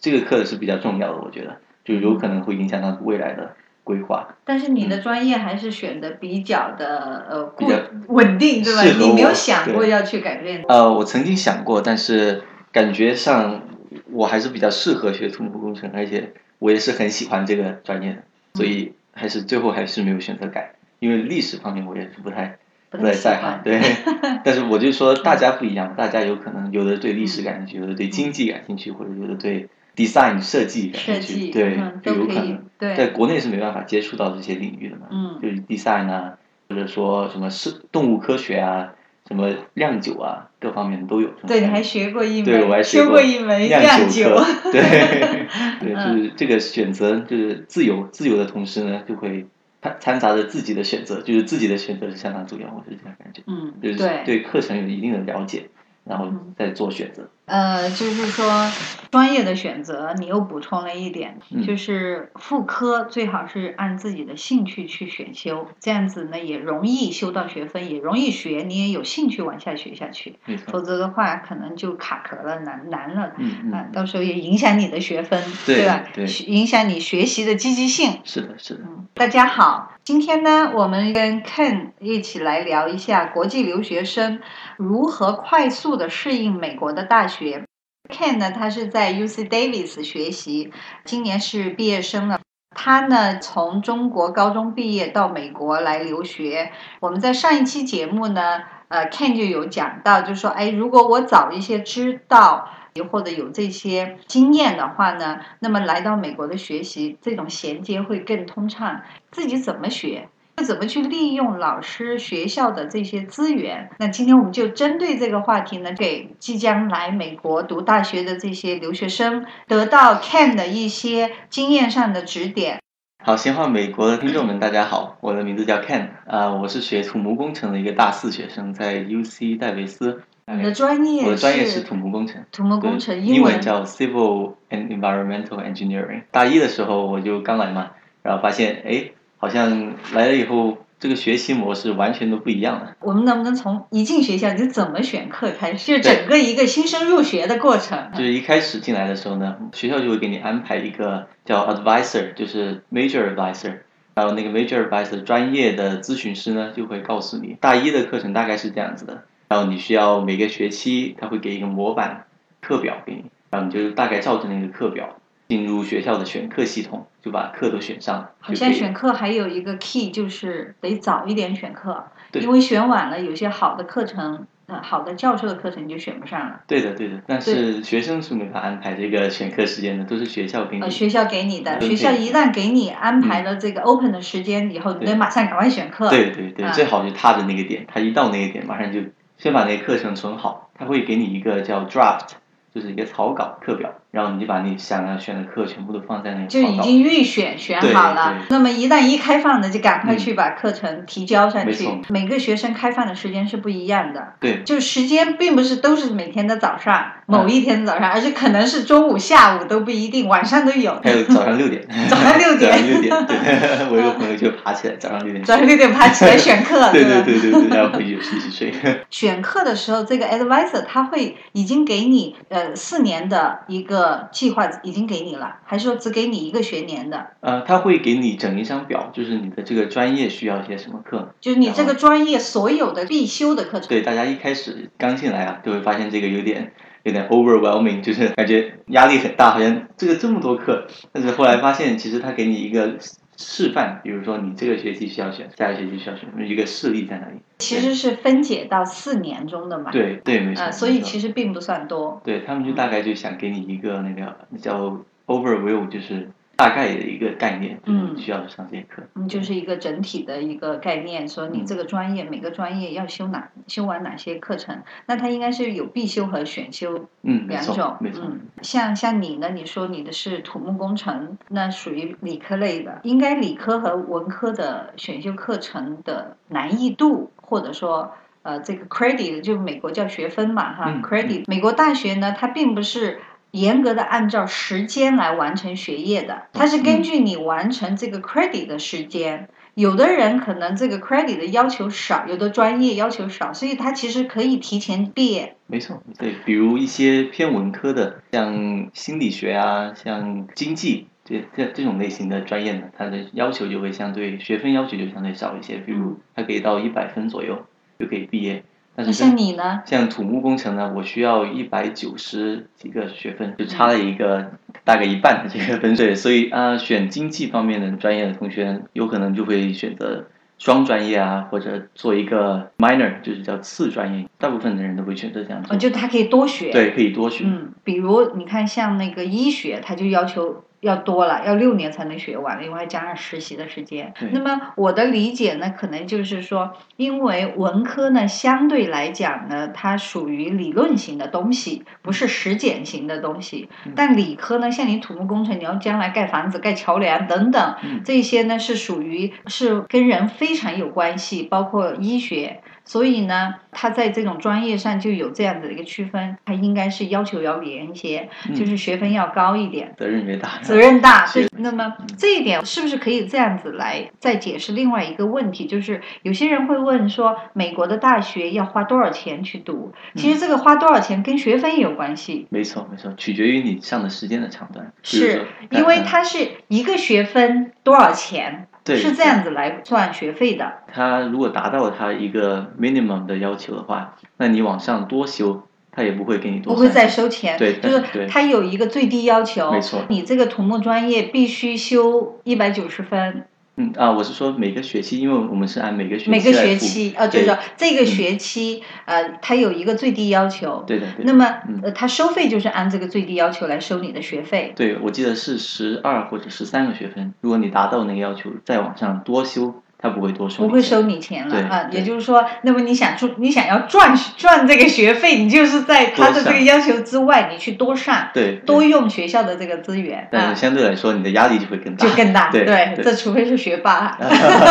这个课是比较重要的，我觉得，就有可能会影响到未来的规划。但是你的专业还是选的比较的呃固比较稳定，对吧？你没有想过要去改变。呃，我曾经想过，但是感觉上我还是比较适合学土木工程，而且我也是很喜欢这个专业的，所以还是最后还是没有选择改，因为历史方面我也是不太不不太在行，对。[laughs] 但是我就说大家不一样，大家有可能有的对历史感兴趣，有的对经济感兴趣，或者有的对 design 设计感兴趣，对嗯，就有可能。在，国内是没办法接触到这些领域的嘛，嗯就是 design 啊，或者说什么是动物科学啊，什么酿酒啊，各方面都有。对，你还学过一对，我还，学过一门酿酿酒，[laughs] 对，[laughs] 对，嗯就是这个选择就是自由，自由的同时呢，就会掺掺杂着自己的选择，就是自己的选择是相当重要，我是这样感觉，嗯，就是对，对课程有一定的了解，然后嗯再做选择。呃，就是说专业的选择，你又补充了一点，嗯就是副科最好是按自己的兴趣去选修，这样子呢也容易修到学分，也容易学，你也有兴趣往下学下去。否，则的话，可能就卡壳了，难难了。嗯到时候也影响你的学分，对吧？对影响你学习的积极性。是的，是的，嗯，大家好，今天呢，我们跟 Ken 一起来聊一下国际留学生如何快速的适应美国的大学。Ken 呢，他是在 UC Davis 学习，今年是毕业生了。他呢，从中国高中毕业到美国来留学。我们在上一期节目呢，呃，Ken 就有讲到，就是说，哎，如果我早一些知道。或者有这些经验的话呢，那么来到美国的学习，这种衔接会更通畅。自己怎么学，怎么去利用老师、学校的这些资源？那今天我们就针对这个话题呢，给即将来美国读大学的这些留学生，得到 Ken 的一些经验上的指点。好，闲话美国的听众们，大家好，我的名字叫 Ken，啊、我是学土木工程的一个大四学生，在 UC 戴维斯。你的专业我的专业是是土木工程，土木工程，对英文叫 Civil and Environmental Engineering。大一的时候我就刚来嘛，然后发现哎，好像来了以后，这个学习模式完全都不一样了。我们能不能从一进学校你就怎么选课开始，就整个一个新生入学的过程？就是一开始进来的时候呢，学校就会给你安排一个叫 advisor，就是 major advisor。然后那个 major advisor 专业的咨询师呢，就会告诉你，大一的课程大概是这样子的。然后你需要每个学期他会给一个模板课表给你，然后你就大概照着那个课表进入学校的选课系统，就把课都选上。好像选课还有一个 key，就是得早一点选课，对因为选晚了，有些好的课程，呃，好的教授的课程你就选不上了。对的，对的，但是学生是没法安排这个选课时间的，都是学校给你。呃，学校给你的，学校一旦给你安排了这个 open 的时间以后，你对得马上赶快选课。对对对，啊最好就踏着那个点，他一到那个点，马上就先把那课程存好，他会给你一个叫 draft，就是一个草稿课表，然后你就把你想要选的课全部都放在那个就已。经预选选好了，那么一旦一开放呢，就赶快嗯去把课程提交上去。每个学生开放的时间是不一样的，对就时间并不是都是每天的早上，某嗯一天的早上，而且可能是中午、下午都不一定，晚上都有。还有早上六点。[laughs] 早上六点 [laughs] 早上六点，对，[laughs] 我有个朋友就爬起来早上六点。早上六点爬起来选课，对吧？对对对对，然后回去洗洗睡。选课的时候，这个 advisor 他会已经给你呃呃四年的一个计划已经给你了，还是说只给你一个学年的？呃，他会给你整一张表，就是你的这个专业需要些什么课，就是你这个专业所有的必修的课程。对，大家一开始刚进来啊，就会发现这个有点有点 overwhelming，就是感觉压力很大，好像这个这么多课，但是后来发现其实他给你一个。示范，比如说你这个学期需要选，下个学期需要选，一个事例在哪里。其实是分解到四年中的嘛。对对，没错。所以其实并不算多。对他们就大概就想给你一个那个叫 overview，就是。大概的一个概念，嗯，需要上这些课，嗯，就是一个整体的一个概念，说你这个专业每个专业要修哪修完哪些课程，那它应该是有必修和选修，嗯，两种，没错，嗯，像像你呢，你说你的是土木工程，那属于理科类的，应该理科和文科的选修课程的难易度，或者说呃这个 credit 就美国叫学分嘛哈，credit，美国大学呢它并不是。严格的按照时间来完成学业的，它是根据你完成这个 credit 的时间。有的人可能这个 credit 的要求少，有的专业要求少，所以他其实可以提前毕业。没错，对，比如一些偏文科的，像心理学啊，像经济这这这种类型的专业呢，它的要求就会相对学分要求就相对少一些，比如它可以到一百分左右就可以毕业。像你呢？像土木工程呢，我需要一百九十几个学分，就差了一个大概一半的这个分数，所以啊，选经济方面的专业的同学，有可能就会选择双专业啊，或者做一个 minor，就是叫次专业。大部分的人都会选择这样做。就他可以多学。对，可以多学。嗯，比如你看，像那个医学，他就要求。要多了，要六年才能学完，另外加上实习的时间。那么我的理解呢，可能就是说，因为文科呢相对来讲呢，它属于理论型的东西，不是实践型的东西。但理科呢，像你土木工程，你要将来盖房子、盖桥梁等等，这些呢是属于是跟人非常有关系，包括医学。所以呢，他在这种专业上就有这样的一个区分，他应该是要求要严一些，就是学分要高一点，责任越大，责任大。对，那么这一点是不是可以这样子来再解释另外一个问题？就是有些人会问说，美国的大学要花多少钱去读？其实这个花多少钱跟学分也有关系。没错，没错，取决于你上的时间的长短。是因为它是一个学分多少钱？是这样子来算学费的。他如果达到他一个 minimum 的要求的话，那你往上多修，他也不会给你多。不会再收钱。对，就是他有一个最低要求。没错。你这个土木专业必须修一百九十分。嗯啊，我是说每个学期，因为我们是按每个学期每个学期呃，就是说这个学期呃，它有一个最低要求。对的对。那么呃，它收费就是按这个最低要求来收你的学费。对，我记得是十二或者十三个学分，如果你达到那个要求，再往上多修。他不会多收，不会收你钱了啊！也就是说，那么你想出，你想要赚赚这个学费，你就是在他的这个要求之外，你去多上，对，多用学校的这个资源。但是相对来说，你的压力就会更大，就更大。对，这除非是学霸，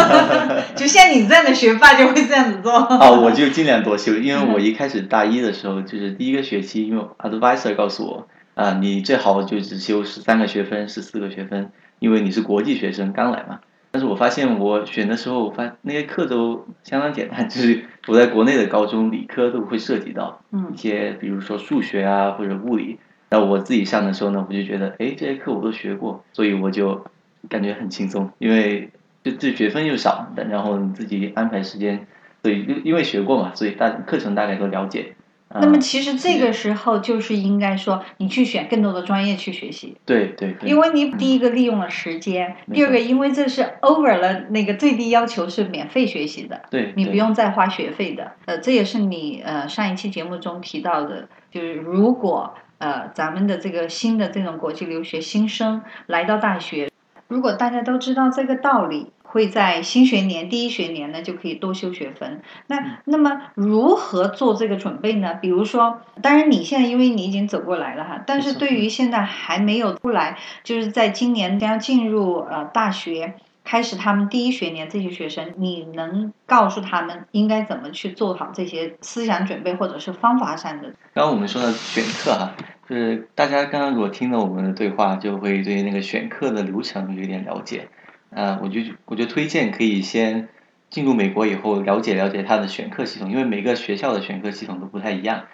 [laughs] 就像你这样的学霸就会这样子做。啊，我就 [laughs] 尽量多修，因为我一开始大一的时候，就是第一个学期，因为 advisor 告诉我，啊，你最好就只修十三个学分，十四个学分，因为你是国际学生，刚来嘛。但是我发现我选的时候，我发那些课都相当简单，就是我在国内的高中理科都会涉及到一些，比如说数学啊或者物理。那我自己上的时候呢，我就觉得，哎，这些课我都学过，所以我就感觉很轻松，因为就这学分又少，然后你自己安排时间，所以因因为学过嘛，所以大课程大概都了解。那么其实这个时候就是应该说，你去选更多的专业去学习。对对。因为你第一个利用了时间，第二个因为这是 over 了那个最低要求是免费学习的，对，你不用再花学费的。呃，这也是你呃上一期节目中提到的，就是如果呃咱们的这个新的这种国际留学新生来到大学，如果大家都知道这个道理。会在新学年第一学年呢就可以多修学分。那那么如何做这个准备呢？比如说，当然你现在因为你已经走过来了哈，但是对于现在还没有出来，就是在今年将进入呃大学开始他们第一学年这些学生，你能告诉他们应该怎么去做好这些思想准备或者是方法上的？刚刚我们说的选课哈，就是大家刚刚如果听了我们的对话，就会对那个选课的流程有点了解。呃，我就我就推荐可以先进入美国以后了解了解它的选课系统，因为每个学校的选课系统都不太一样，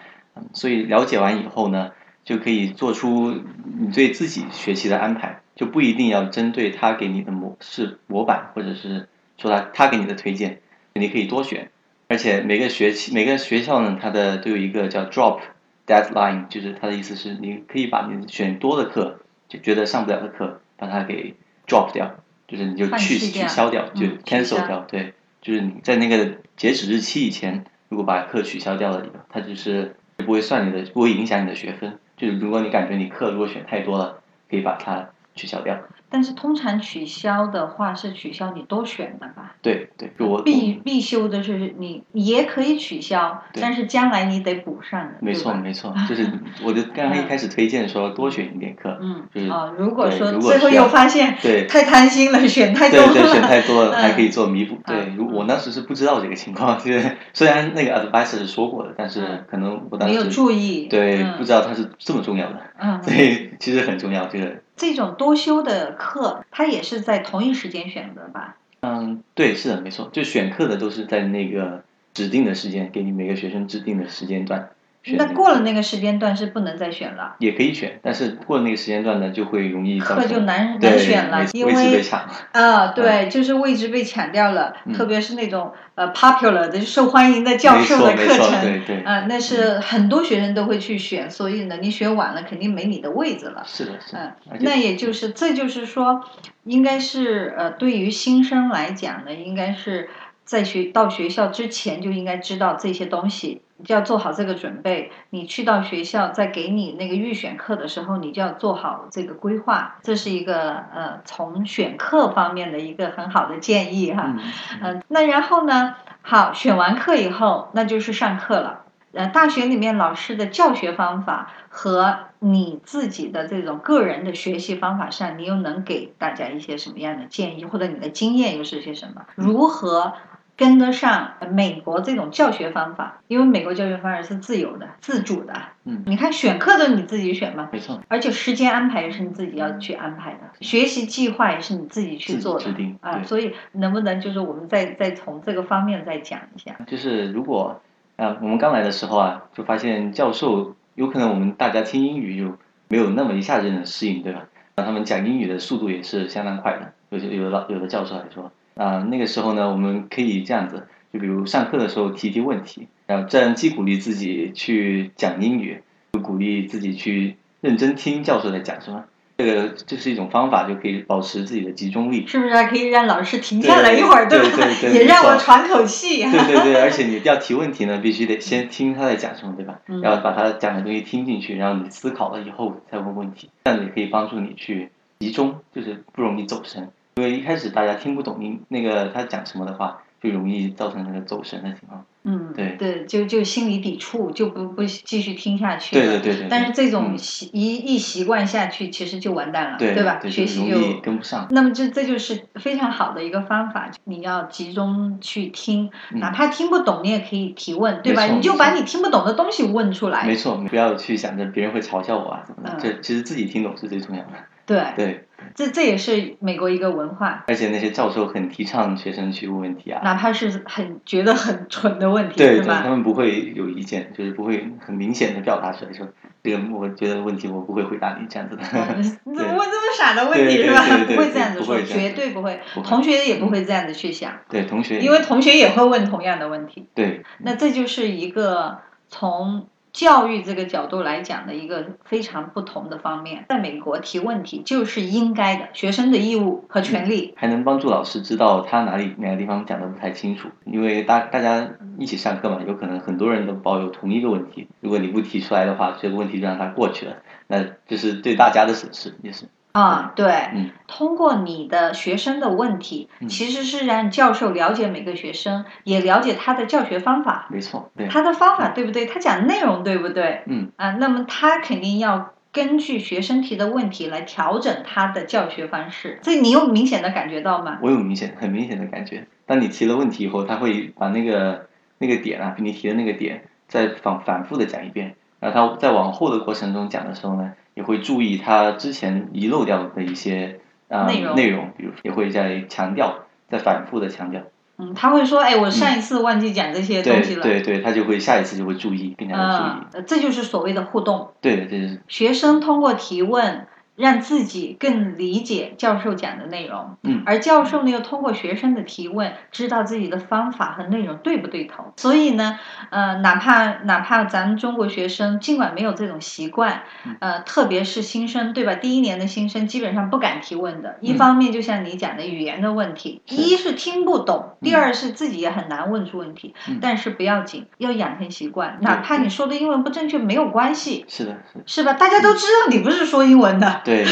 所以了解完以后呢，就可以做出你对自己学习的安排，就不一定要针对他给你的模式模板，或者是说他他给你的推荐，你可以多选。而且每个学期每个学校呢，它的都有一个叫 drop deadline，就是它的意思是你可以把你选多的课，就觉得上不了的课，把它给 drop 掉，就是你就去取消掉，就 cancel 掉，对，就是你在那个截止日期以前，如果把课取消掉了，它就是不会算你的，不会影响你的学分。就是如果你感觉你课如果选太多了，可以把它取消掉。但是通常取消的话是取消你多选的吧？对对，我必必修的是你也可以取消，但是将来你得补上的。没错没错，就是我就刚刚一开始推荐说多选一点课，嗯，就是啊，如果说如最后又发现对太贪心了，选太多了，对对选太多了还可以做弥补。对，如我当时是不知道这个情况，就是虽然那个 advice 是说过的，但是可能我当时没有注意，对，不知道它是这么重要的，嗯，所以其实很重要这个。这种多修的课，它也是在同一时间选择吧？嗯，对，是的，没错，就选课的都是在那个指定的时间，给你每个学生制定的时间段。那过了那个时间段是不能再选了？也可以选，但是过了那个时间段呢，就会容易课就难难选了，因为位置被抢。啊，对，就是位置被抢掉了，特别是那种呃 popular 的受欢迎的教授的课程，对对，啊，那是很多学生都会去选，所以呢，你选晚了肯定没你的位置了。是的，是的。嗯，那也就是这就是说，应该是呃，对于新生来讲呢，应该是在学到学校之前就应该知道这些东西。就要做好这个准备。你去到学校，在给你那个预选课的时候，你就要做好这个规划。这是一个呃，从选课方面的一个很好的建议哈。嗯。那然后呢？好，选完课以后，那就是上课了。呃，大学里面老师的教学方法和你自己的这种个人的学习方法上，你又能给大家一些什么样的建议，或者你的经验又是些什么？如何？跟得上美国这种教学方法，因为美国教学方法是自由的、自主的。嗯，你看选课都是你自己选嘛，没错。而且时间安排也是你自己要去安排的，学习计划也是你自己去做的啊。所以能不能就是我们再再从这个方面再讲一下？就是如果啊，我们刚来的时候啊，就发现教授有可能我们大家听英语就没有那么一下子能适应，对吧？那他们讲英语的速度也是相当快的，有些有的老有的教授来说。啊，那个时候呢，我们可以这样子，就比如上课的时候提提问题，然后这样既鼓励自己去讲英语，又鼓励自己去认真听教授在讲什么。这个这是一种方法，就可以保持自己的集中力。是不是还可以让老师停下来一会儿，对吧？[laughs] 也让我喘口气。对对对，而且你要提问题呢，必须得先听他在讲什么，对吧？然后把他讲的东西听进去，然后你思考了以后再问问题，这样子可以帮助你去集中，就是不容易走神。因为一开始大家听不懂你那个他讲什么的话，就容易造成那个走神的情况。嗯，对对，就就心理抵触，就不不继续听下去了。对对对。但是这种习一一习惯下去，其实就完蛋了，对吧？学习就跟不上。那么这这就是非常好的一个方法，你要集中去听，哪怕听不懂，你也可以提问，对吧？你就把你听不懂的东西问出来。没错，不要去想着别人会嘲笑我啊什么的，这其实自己听懂是最重要的。对对，这这也是美国一个文化。而且那些教授很提倡学生去问问题啊，哪怕是很觉得很蠢的问题，对吧？他们不会有意见，就是不会很明显的表达出来说，这个我觉得问题我不会回答你这样子的。你 [laughs] 怎么问这么傻的问题是吧？不会这样子说，绝对不会。同学也不会这样子去想。对同学，因为同学也会问同样的问题。对。那这就是一个从。教育这个角度来讲的一个非常不同的方面，在美国提问题就是应该的，学生的义务和权利，还能帮助老师知道他哪里哪个地方讲的不太清楚，因为大大家一起上课嘛，有可能很多人都抱有同一个问题，如果你不提出来的话，这个问题就让它过去了，那就是对大家的损失，也是。啊，对，嗯，通过你的学生的问题，其实是让教授了解每个学生，也了解他的教学方法。没错，对。他的方法对不对？他讲内容对不对？嗯。啊，那么他肯定要根据学生提的问题来调整他的教学方式。这你有明显的感觉到吗？我有明显、很明显的感觉。当你提了问题以后，他会把那个那个点啊，你提的那个点，再反反复的讲一遍。然后他在往后的过程中讲的时候呢？也会注意他之前遗漏掉的一些啊内容，比如也会在强调，在反复的强调。嗯，他会说，哎，我上一次忘记讲这些东西了。对对对，他就会下一次就会注意，更加的注意。呃，这就是所谓的互动。对，这就是学生通过提问。让自己更理解教授讲的内容，嗯，而教授呢又通过学生的提问，知道自己的方法和内容对不对头。所以呢，呃，哪怕哪怕咱们中国学生尽管没有这种习惯，呃，特别是新生，对吧？第一年的新生基本上不敢提问的。一方面就像你讲的语言的问题，一是听不懂，第二是自己也很难问出问题。但是不要紧，要养成习惯，哪怕你说的英文不正确没有关系。是的，是是吧？大家都知道你不是说英文的。对，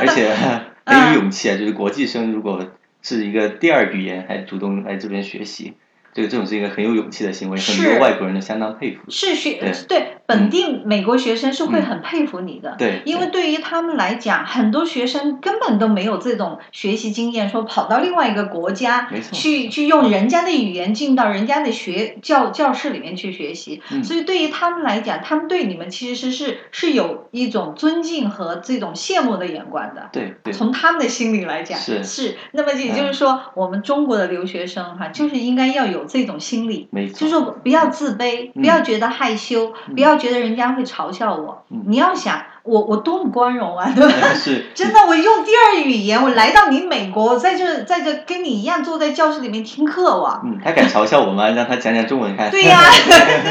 而且 [laughs] 很有勇气啊！就是国际生，如果是一个第二语言，还主动来这边学习。这个这种是一个很有勇气的行为，很多外国人都相当佩服。是学对。本地美国学生是会很佩服你的，对，因为对。于他们来讲，很多学生根本都没有这种学习经验，说跑到另外一个国家，去去用人家的语言进到人家的学教教室里面去学习，所以对于他们来讲，他们对你们其实是是有一种尊敬和这种羡慕的眼光的。对，从他们的心里来讲是。是，那么也就是说，我们中国的留学生哈，就是应该要有。这种心理，就是不要自卑，不要觉得害羞，不要觉得人家会嘲笑我。你要想，我我多么光荣啊，对吧？是，[laughs] 真的，我用第二语言，我来到你美国，在这在这跟你一样坐在教室里面听课哇。嗯，他敢嘲笑我吗？让他讲讲中文看。对呀，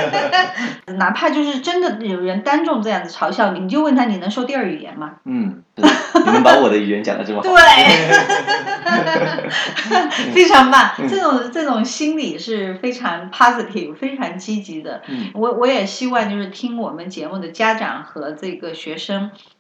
[laughs] 哪怕就是真的有人当众这样子嘲笑你，你就问他，你能说第二语言吗？嗯。你能把我的语言讲的这么好？对，[laughs] 非常棒。这种这种心理是非常 positive、非常积极的。嗯我我也希望就是听我们节目的家长和这个学生，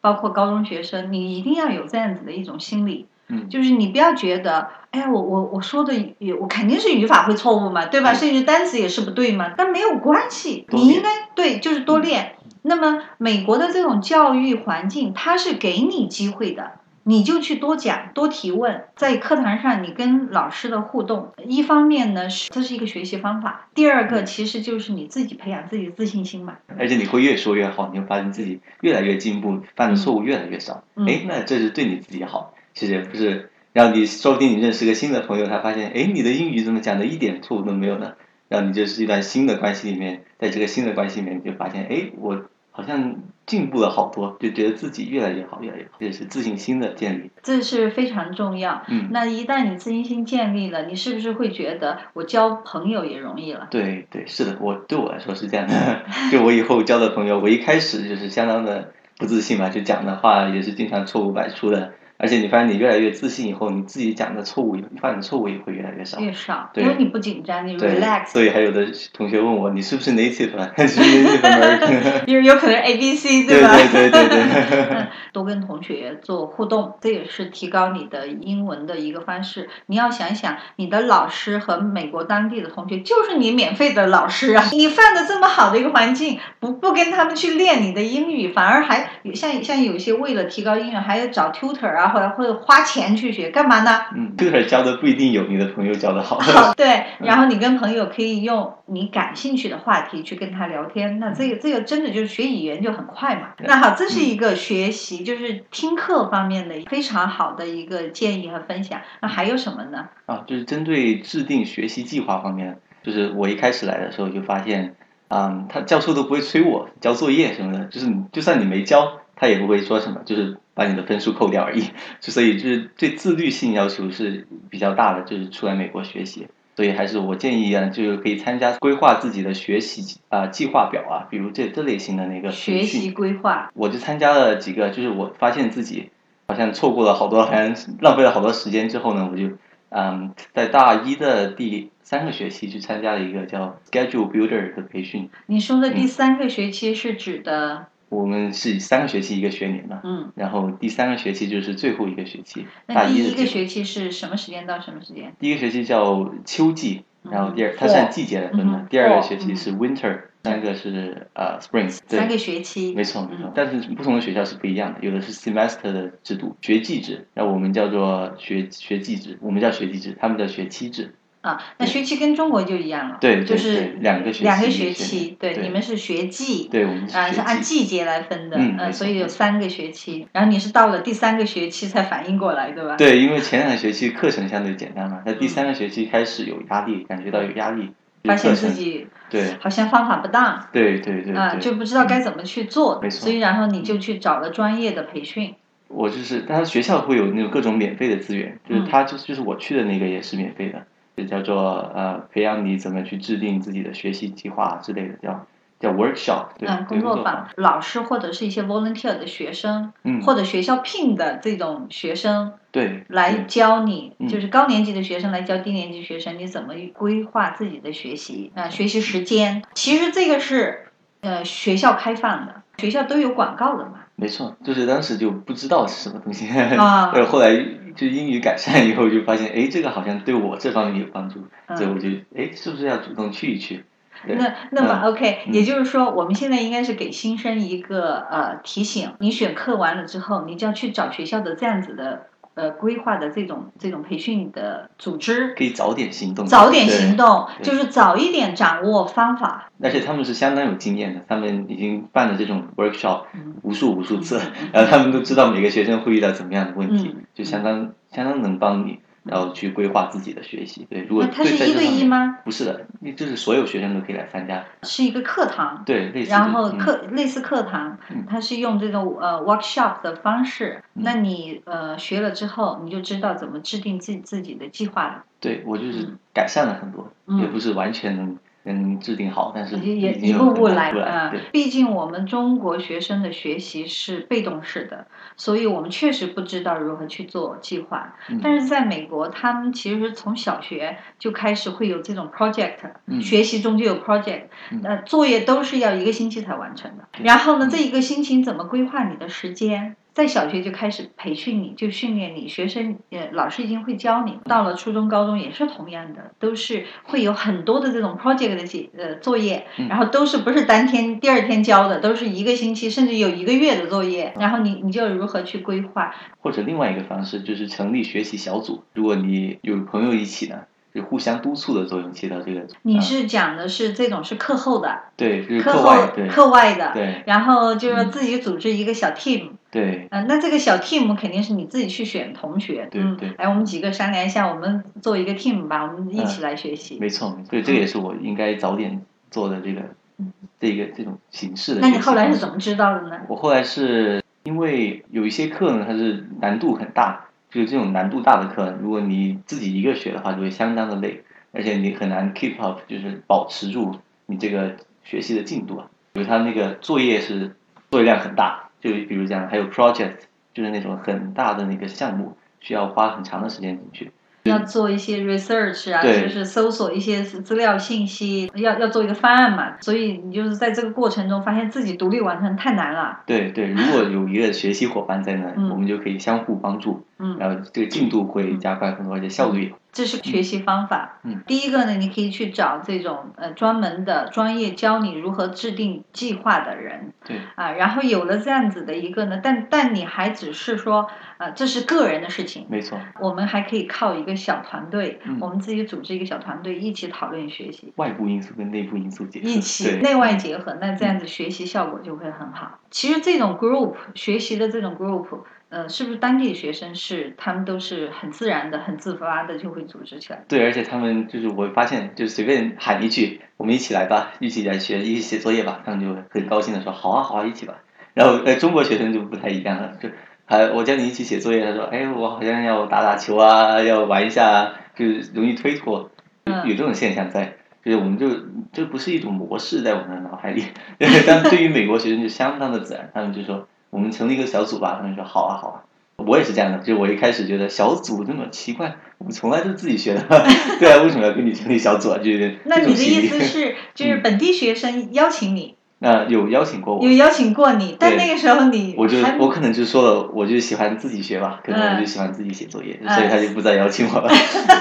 包括高中学生，你一定要有这样子的一种心理。嗯，就是你不要觉得，哎呀，我我我说的语，我肯定是语法会错误嘛，对吧？甚至单词也是不对嘛，但没有关系，你应该对，就是多练。那么，美国的这种教育环境，它是给你机会的，你就去多讲、多提问，在课堂上你跟老师的互动，一方面呢是这是一个学习方法，第二个其实就是你自己培养自己的自信心嘛。而且你会越说越好，你会发现自己越来越进步，犯的错误越来越少。哎，那这是对你自己好，其实也不是让你说不定你认识个新的朋友，他发现哎你的英语怎么讲的一点错误都没有呢？然后你就是一段新的关系里面，在这个新的关系里面，你就发现哎我。好像进步了好多，就觉得自己越来越好，越来越好，这是自信心的建立。这是非常重要。嗯，那一旦你自信心建立了，你是不是会觉得我交朋友也容易了？对对，是的，我对我来说是这样的。[laughs] 就我以后交的朋友，我一开始就是相当的不自信嘛，就讲的话也是经常错误百出的。而且你发现你越来越自信以后，你自己讲的错误，你发现错误也会越来越少。越少，因为你不紧张，你 relax。所以还有的同学问我，你是不是 native？[laughs] 是 native American？[laughs] 有有可能 A B C 对吧？对对对对。[laughs] 多跟同学做互动，这也是提高你的英文的一个方式。你要想想，你的老师和美国当地的同学就是你免费的老师啊！你放的这么好的一个环境，不不跟他们去练你的英语，反而还像像有些为了提高英语，还要找 tutor 啊。或者或者花钱去学干嘛呢？嗯，这会教的不一定有你的朋友教的好。对，然后你跟朋友可以用你感兴趣的话题去跟他聊天，那这个这个真的就是学语言就很快嘛。那好，这是一个学习就是听课方面的非常好的一个建议和分享。那还有什么呢？啊，就是针对制定学习计划方面，就是我一开始来的时候就发现，啊，他教授都不会催我交作业什么的，就是就算你没交。他也不会说什么，就是把你的分数扣掉而已。[laughs] 所以就是对自律性要求是比较大的，就是出来美国学习。所以还是我建议啊，就是可以参加规划自己的学习啊计划表啊，比如这这类型的那个学习规划。我就参加了几个，就是我发现自己好像错过了好多，好像浪费了好多时间之后呢，我就嗯在大一的第三个学期去参加了一个叫 Schedule Builder 的培训。你说的第三个学期是指的？我们是三个学期一个学年嘛，嗯，然后第三个学期就是最后一个学期。那第一个学期是什么时间到什么时间？第一个学期叫秋季，然后第二它是按季节来分的。第二个学期是 winter，三个是呃 spring。三个学期。没错没错，但是不同的学校是不一样的，有的是 semester 的制度，学季制，然后我们叫做学学季制，我们叫学季制，他们叫学期制。啊，那学期跟中国就一样了，对对就是两个学期两个学学期，对，你们是学季，对我们是啊，是按季季节来分的，呃，嗯所以有三个学期，然后你是到了第三个学期才反应过来，对吧？对，因为前两个学期课程相对简单嘛，那第嗯。三个学期开始有压力，感觉到有压力，发现自己对好像方法不当，对对对啊，就不知道该怎么去做，没错所以然后你就去找了专业的培训，我就是，但是学校会有那种各种免费的资源，就是嗯。他就就是我去的那个也是免费的，就叫做呃培养你怎么去制定自己的学习计划之类的，叫叫 workshop，对，嗯，工作坊，老师或者是一些 volunteer 的学生，嗯，或者学校聘的这种学生对来教你，嗯就是高年级的学生来教低年级学生，你怎么规划自己的学习啊、学习时间。其实这个是呃学校开放的，学校都有广告的嘛。没错，就是当时就不知道是什么东西，啊呃，后来就英语改善以后，就发现哎，这个好像对我这方面有帮助，嗯所以我就哎，是不是要主动去一去？那那么、嗯 OK，嗯也就是说，我们现在应该是给新生一个呃提醒：你选课完了之后，你就要去找学校的这样子的呃规划的这种这种培训的组织，可以早点行动，早点行动，就是早一点掌握方法。而且他们是相当有经验的，他们已经办了这种 workshop 嗯。无数无数次然后他们都知道每个学生会遇到怎么样的问题嗯，就相当相当能帮你，然后去规划自己的学习。对，如果那它是一对？一吗？不是的，就是所有学生都可以来参加。是一个课堂。对，类似。然后嗯课、类似课堂嗯，它是用这种呃 workshop 的方式，嗯那你呃学了之后，你就知道怎么制定自己自己的计划了。对我就是嗯改善了很多，嗯也不是完全能能制定好，但是也一步步来啊，毕竟我们中国学生的学习是被动式的，所以我们确实不知道如何去做计划。嗯但是在美国，他们其实从小学就开始会有这种 project，、嗯学习中就有 project，嗯呃，作业都是要一个星期才完成的。然后呢，嗯这一个星期怎么规划你的时间？在小学就开始培训你，就训练你，学生呃老师已经会教你。到了初中、高中也是同样的，都是会有很多的这种 project 的解呃作业，嗯然后都是不是当天、第二天交的，都是一个星期甚至有一个月的作业。然后你你就如何去规划？或者另外一个方式就是成立学习小组，如果你有朋友一起呢，就互相督促的作用起到这个。啊你是讲的是这种是课后的，对，就是课后课外对课外的，对然后就是嗯自己组织一个小 team，对嗯、那这个小 team 肯定是你自己去选同学，对对嗯，哎，我们几个商量一下，我们做一个 team 吧，我们一起来学习。没错没错，对，这个也是我应该早点做的这个嗯这个这种形式的。那你后来是怎？么知道的呢？我后来是因为有一些课呢，它是难度很大，就是这种难度大的课，如果你自己一个学的话，就会相当的累，而且你很难 keep up，就是保持住你这个学习的进度啊。比如他那个作业是作业量很大，就比如讲还有 project，就是那种很大的那个项目，需要花很长的时间进去。要做一些 research 啊，就是搜索一些资料信息，要要做一个方案嘛。所以你就是在这个过程中发现自己独立完成太难了。对对，如果有一个学习伙伴在那，嗯我们就可以相互帮助，嗯，然后这个进度会加快很多，而且效率也。这是学习方法。嗯第一个呢，你可以去找这种呃专门的专业教你如何制定计划的人对啊。然后有了这样子的一个呢，但但你还只是说呃这是个人的事情，没错，我们还可以靠一个小团队，嗯我们自己组织一个小团队一起讨论学习。外部因素跟内部因素结合，一起内外结合，那这样子学习效果就会很好。其实这种 group 学习的这种 group，呃，是不是当地的学生是他们都是很自然的、很自发的就会组织起来？对，而且他们就是我发现，就随便喊一句“我们一起来吧，一起来学，一起写作业吧”，他们就很高兴的说“好啊，好啊，一起吧”。然后呃，中国学生就不太一样了，就还我叫你一起写作业，他说：“哎，我好像要打打球啊，要玩一下啊，就是容易推脱，有这种现象在。”就是我们就这不是一种模式在我们的脑海里，[laughs] 但对于美国学生就相当的自然，他们就说我们成立一个小组吧，他们说好啊好啊，我也是这样的，就我一开始觉得小组这么奇怪，我们从来都是自己学的，[laughs] 对啊，为什么要跟你成立小组啊？就是那你的意思是，就是本地学生邀请你，那有邀请过我有，邀请过你，但那个时候你我就我可能就说了，我就喜欢自己学吧，可能我就喜欢自己写作业，嗯所以他就不再邀请我了。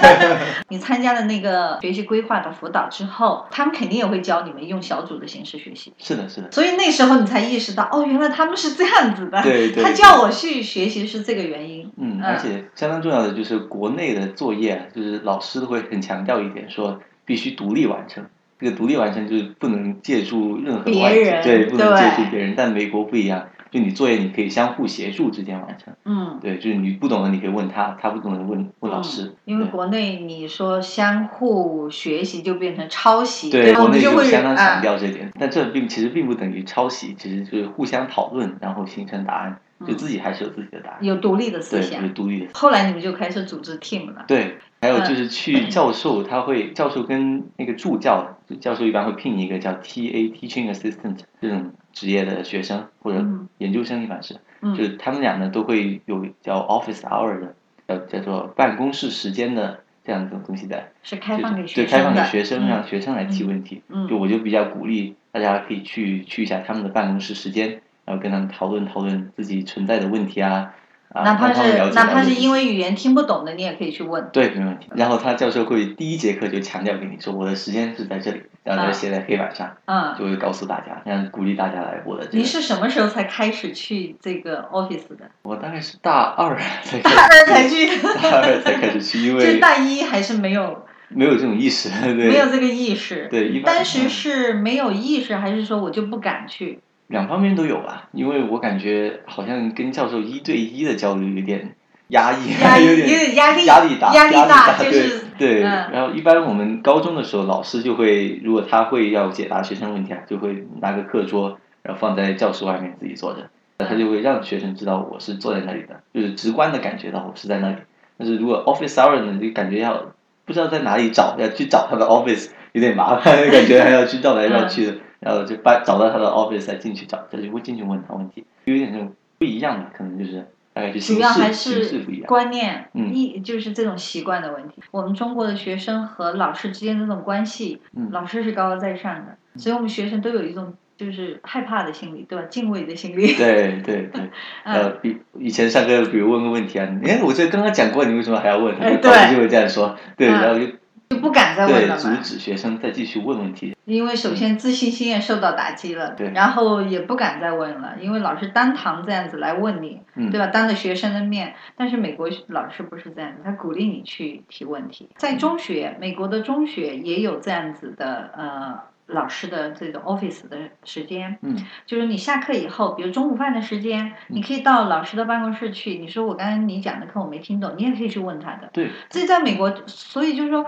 [laughs] 你参加了那个学习规划的辅导之后，他们肯定也会教你们用小组的形式学习。是的，是的，所以那时候你才意识到，哦，原来他们是这样子的。对对他叫我去学习是这个原因。嗯，嗯而且相当重要的就是国内的作业啊，就是老师都会很强调一点，说必须独立完成。这个独立完成就是不能借助任何别外界人对，不能借助别人。但美国不一样，就你作业你可以相互协助之间完成。嗯，对，就是你不懂的你可以问他，他不懂的问问老师。因为国内你说相互学习就变成抄袭，对，国内们就会相当强啊，调这点，但这并其实并不等于抄袭，其实就是互相讨论，然后形成答案，就嗯自己还是有自己的答案。有独立的思对，想有。独立的后来你们就开始组织 team 了。对，还有嗯。就是去教授，他会教授跟那个助教，就教授一般会聘一个叫 TA Teaching Assistant 这种职业的学生或者嗯。研究生，一般是，就嗯是他们俩呢都会有叫 Office Hour 的，叫叫做办公室时间的这样一种东西在，是开放给就是对，开放。给学生，嗯。让学生来提问题。嗯。就我就比较鼓励大家可以去去一下他们的办公室时间，然后跟他们讨论讨论自己存在的问题啊，啊，哪怕是哪怕是因为语言听不懂的，你也可以去问。对，没问题。然后他教授会第一节课就强调给你说，我的时间是在这里，然后啊就写在黑板上，嗯，就会告诉大家，让鼓励大家来我的这个。你是什么时候才开始去这个 office 的？我大概是大二才大开始二才去，大二才开始去，因 [laughs] 为就大一还是没有没有这种意识，对，没有这个意识。对，一般当时嗯是没有意识，还是说我就不敢去？两方面都有吧，因为我感觉好像跟教授一对一的交流有点压抑，压 [laughs] 有点压力，压力大，压力大，对就是对。嗯然后一般我们高中的时候，老师就会，如果他会要解答学生问题啊，就会拿个课桌，然后放在教室外面自己坐着，他就会让学生知道我是坐在那里的，就是直观的感觉到我是在那里。但是如果 office hour 呢，就感觉要不知道在哪里找，要去找他的 office 有点麻烦，[laughs] 感觉还要去绕来绕去的，然后就把找到他的 office 再进去找，他就会进去问他问题，有点那种不一样的，可能就是大概就形主要还式形式不一是样。观念，嗯一就是这种习惯的问题。我们中国的学生和老师之间的这种关系，嗯老师是高高在上的，所以我们学生都有一种就是害怕的心理，对吧？敬畏的心理。对对对，[laughs] 呃，嗯，比以前上课，比如问个问题啊，哎，我这刚刚讲过，你为什么还要问？对就会这样说，对，嗯然后就就不敢再问对阻了嘛。止学生再继续问问题。因为首先自信心也受到打击了，对然后也不敢再问了，因为老师当堂这样子来问你，嗯对吧？当着学生的面，但是美国老师不是这样子，他鼓励你去提问题。在中学，美国的中学也有这样子的呃老师的这种 office 的时间，嗯就是你下课以后，比如中午饭的时间，你可以到老师的办公室去，你说我刚刚你讲的课我没听懂，你也可以去问他的。对，这在美国，所以就是说，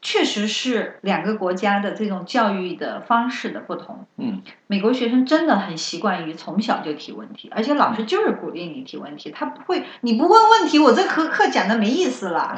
确实是两个国家的这种教育的方式的不同。嗯，美国学生真的很习惯于从小就提问题，而且老师就是鼓励你提问题，他不会，你不问问题，我这课课讲的没意思了，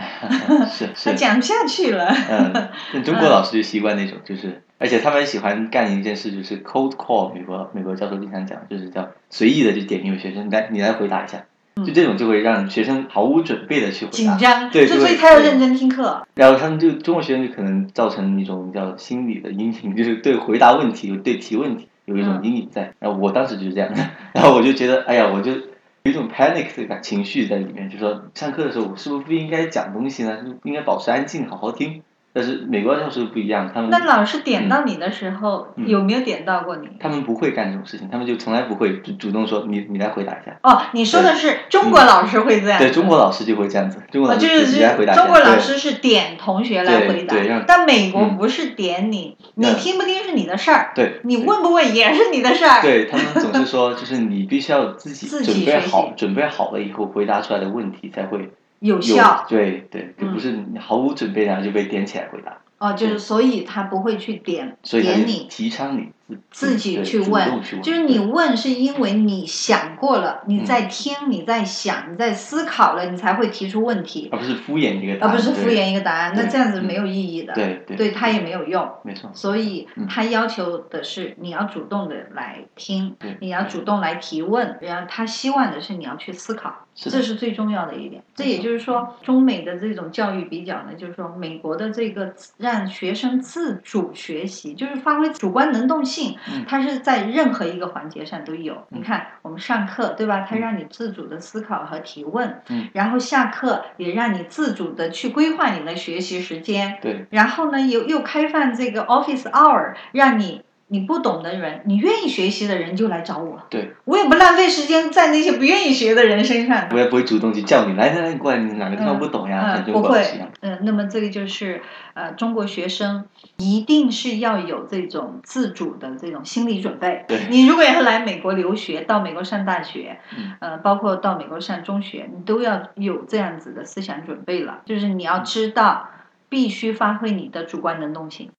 是 [laughs] 他是，讲不下去了。嗯，那中国老师就习惯那种，就是，而且他们喜欢干一件事，就是 cold call。美国美国教授经常讲，就是叫随意的就点一个学生，来你来回答一下，就这种就会让学生毫无准备的去回答。紧张，对就所以他要认真听课。然后他们就中国学生就可能造成一种叫心理的阴影，就是对回答问题、对提问题有一种阴影在。然后我当时就是这样的，[laughs] 然后我就觉得，哎呀，我就有一种 panic 的感情绪在里面，就说上课的时候我是不是不应该讲东西呢？应该保持安静，好好听？但是美国教授不一样，他们那老师点到你的时候，嗯有没有点到过你？他们不会干这种事情，他们就从来不会主主动说你你来回答一下。哦，你说的是中国老师会这样子？对中国老师就会这样子，中国哦，老师就是你来回答。中国老师是点同学来回答但美国嗯不是点你，你嗯听不听是你的事儿，对，你问不问也是你的事儿。对他们总是说，就是你必须要自己 [laughs] 自己准备好，准备好了以后回答出来的问题才会有有效。对对，就嗯。不是你毫无准备然后就被点起来回答，哦，就是所以他不会去点点你，提倡你自自己去问。就是你问是因为你想过了，你嗯在听，你在想，你在思考了，你才会提出问题，而不是敷衍一个答案，而不是敷衍一个答案，那这样子嗯没有意义的，对对。对他也没有用。没错，所以嗯。他要求的是你要主动的来听对，你要主动来提问，然后他希望的是你要去思考，是这是最重要的一点。这也就是说，中美的这种教育比较呢，就是说美国的这个让学生自主学习，就是发挥主观能动性。它是在任何一个环节上都有。嗯。你看，我们上课对吧？它让你自主的思考和提问，嗯，然后下课也让你自主的去规划你的学习时间，对，然后呢，又又开放这个 office hour，让你你不懂的人，你愿意学习的人就来找我，对，我也不浪费时间在那些不愿意学的人身上。我也不会主动去叫你来来来，你过来，你哪个地方不懂呀？不会嗯，那么这个就是呃，中国学生一定是要有这种自主的这种心理准备。对你如果要来美国留学，到美国上大学，嗯呃，包括到美国上中学，你都要有这样子的思想准备了，就是你要知道，必须发挥你的主观能动性。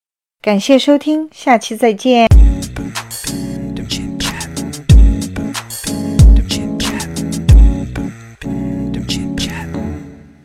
感谢收听，下期再见。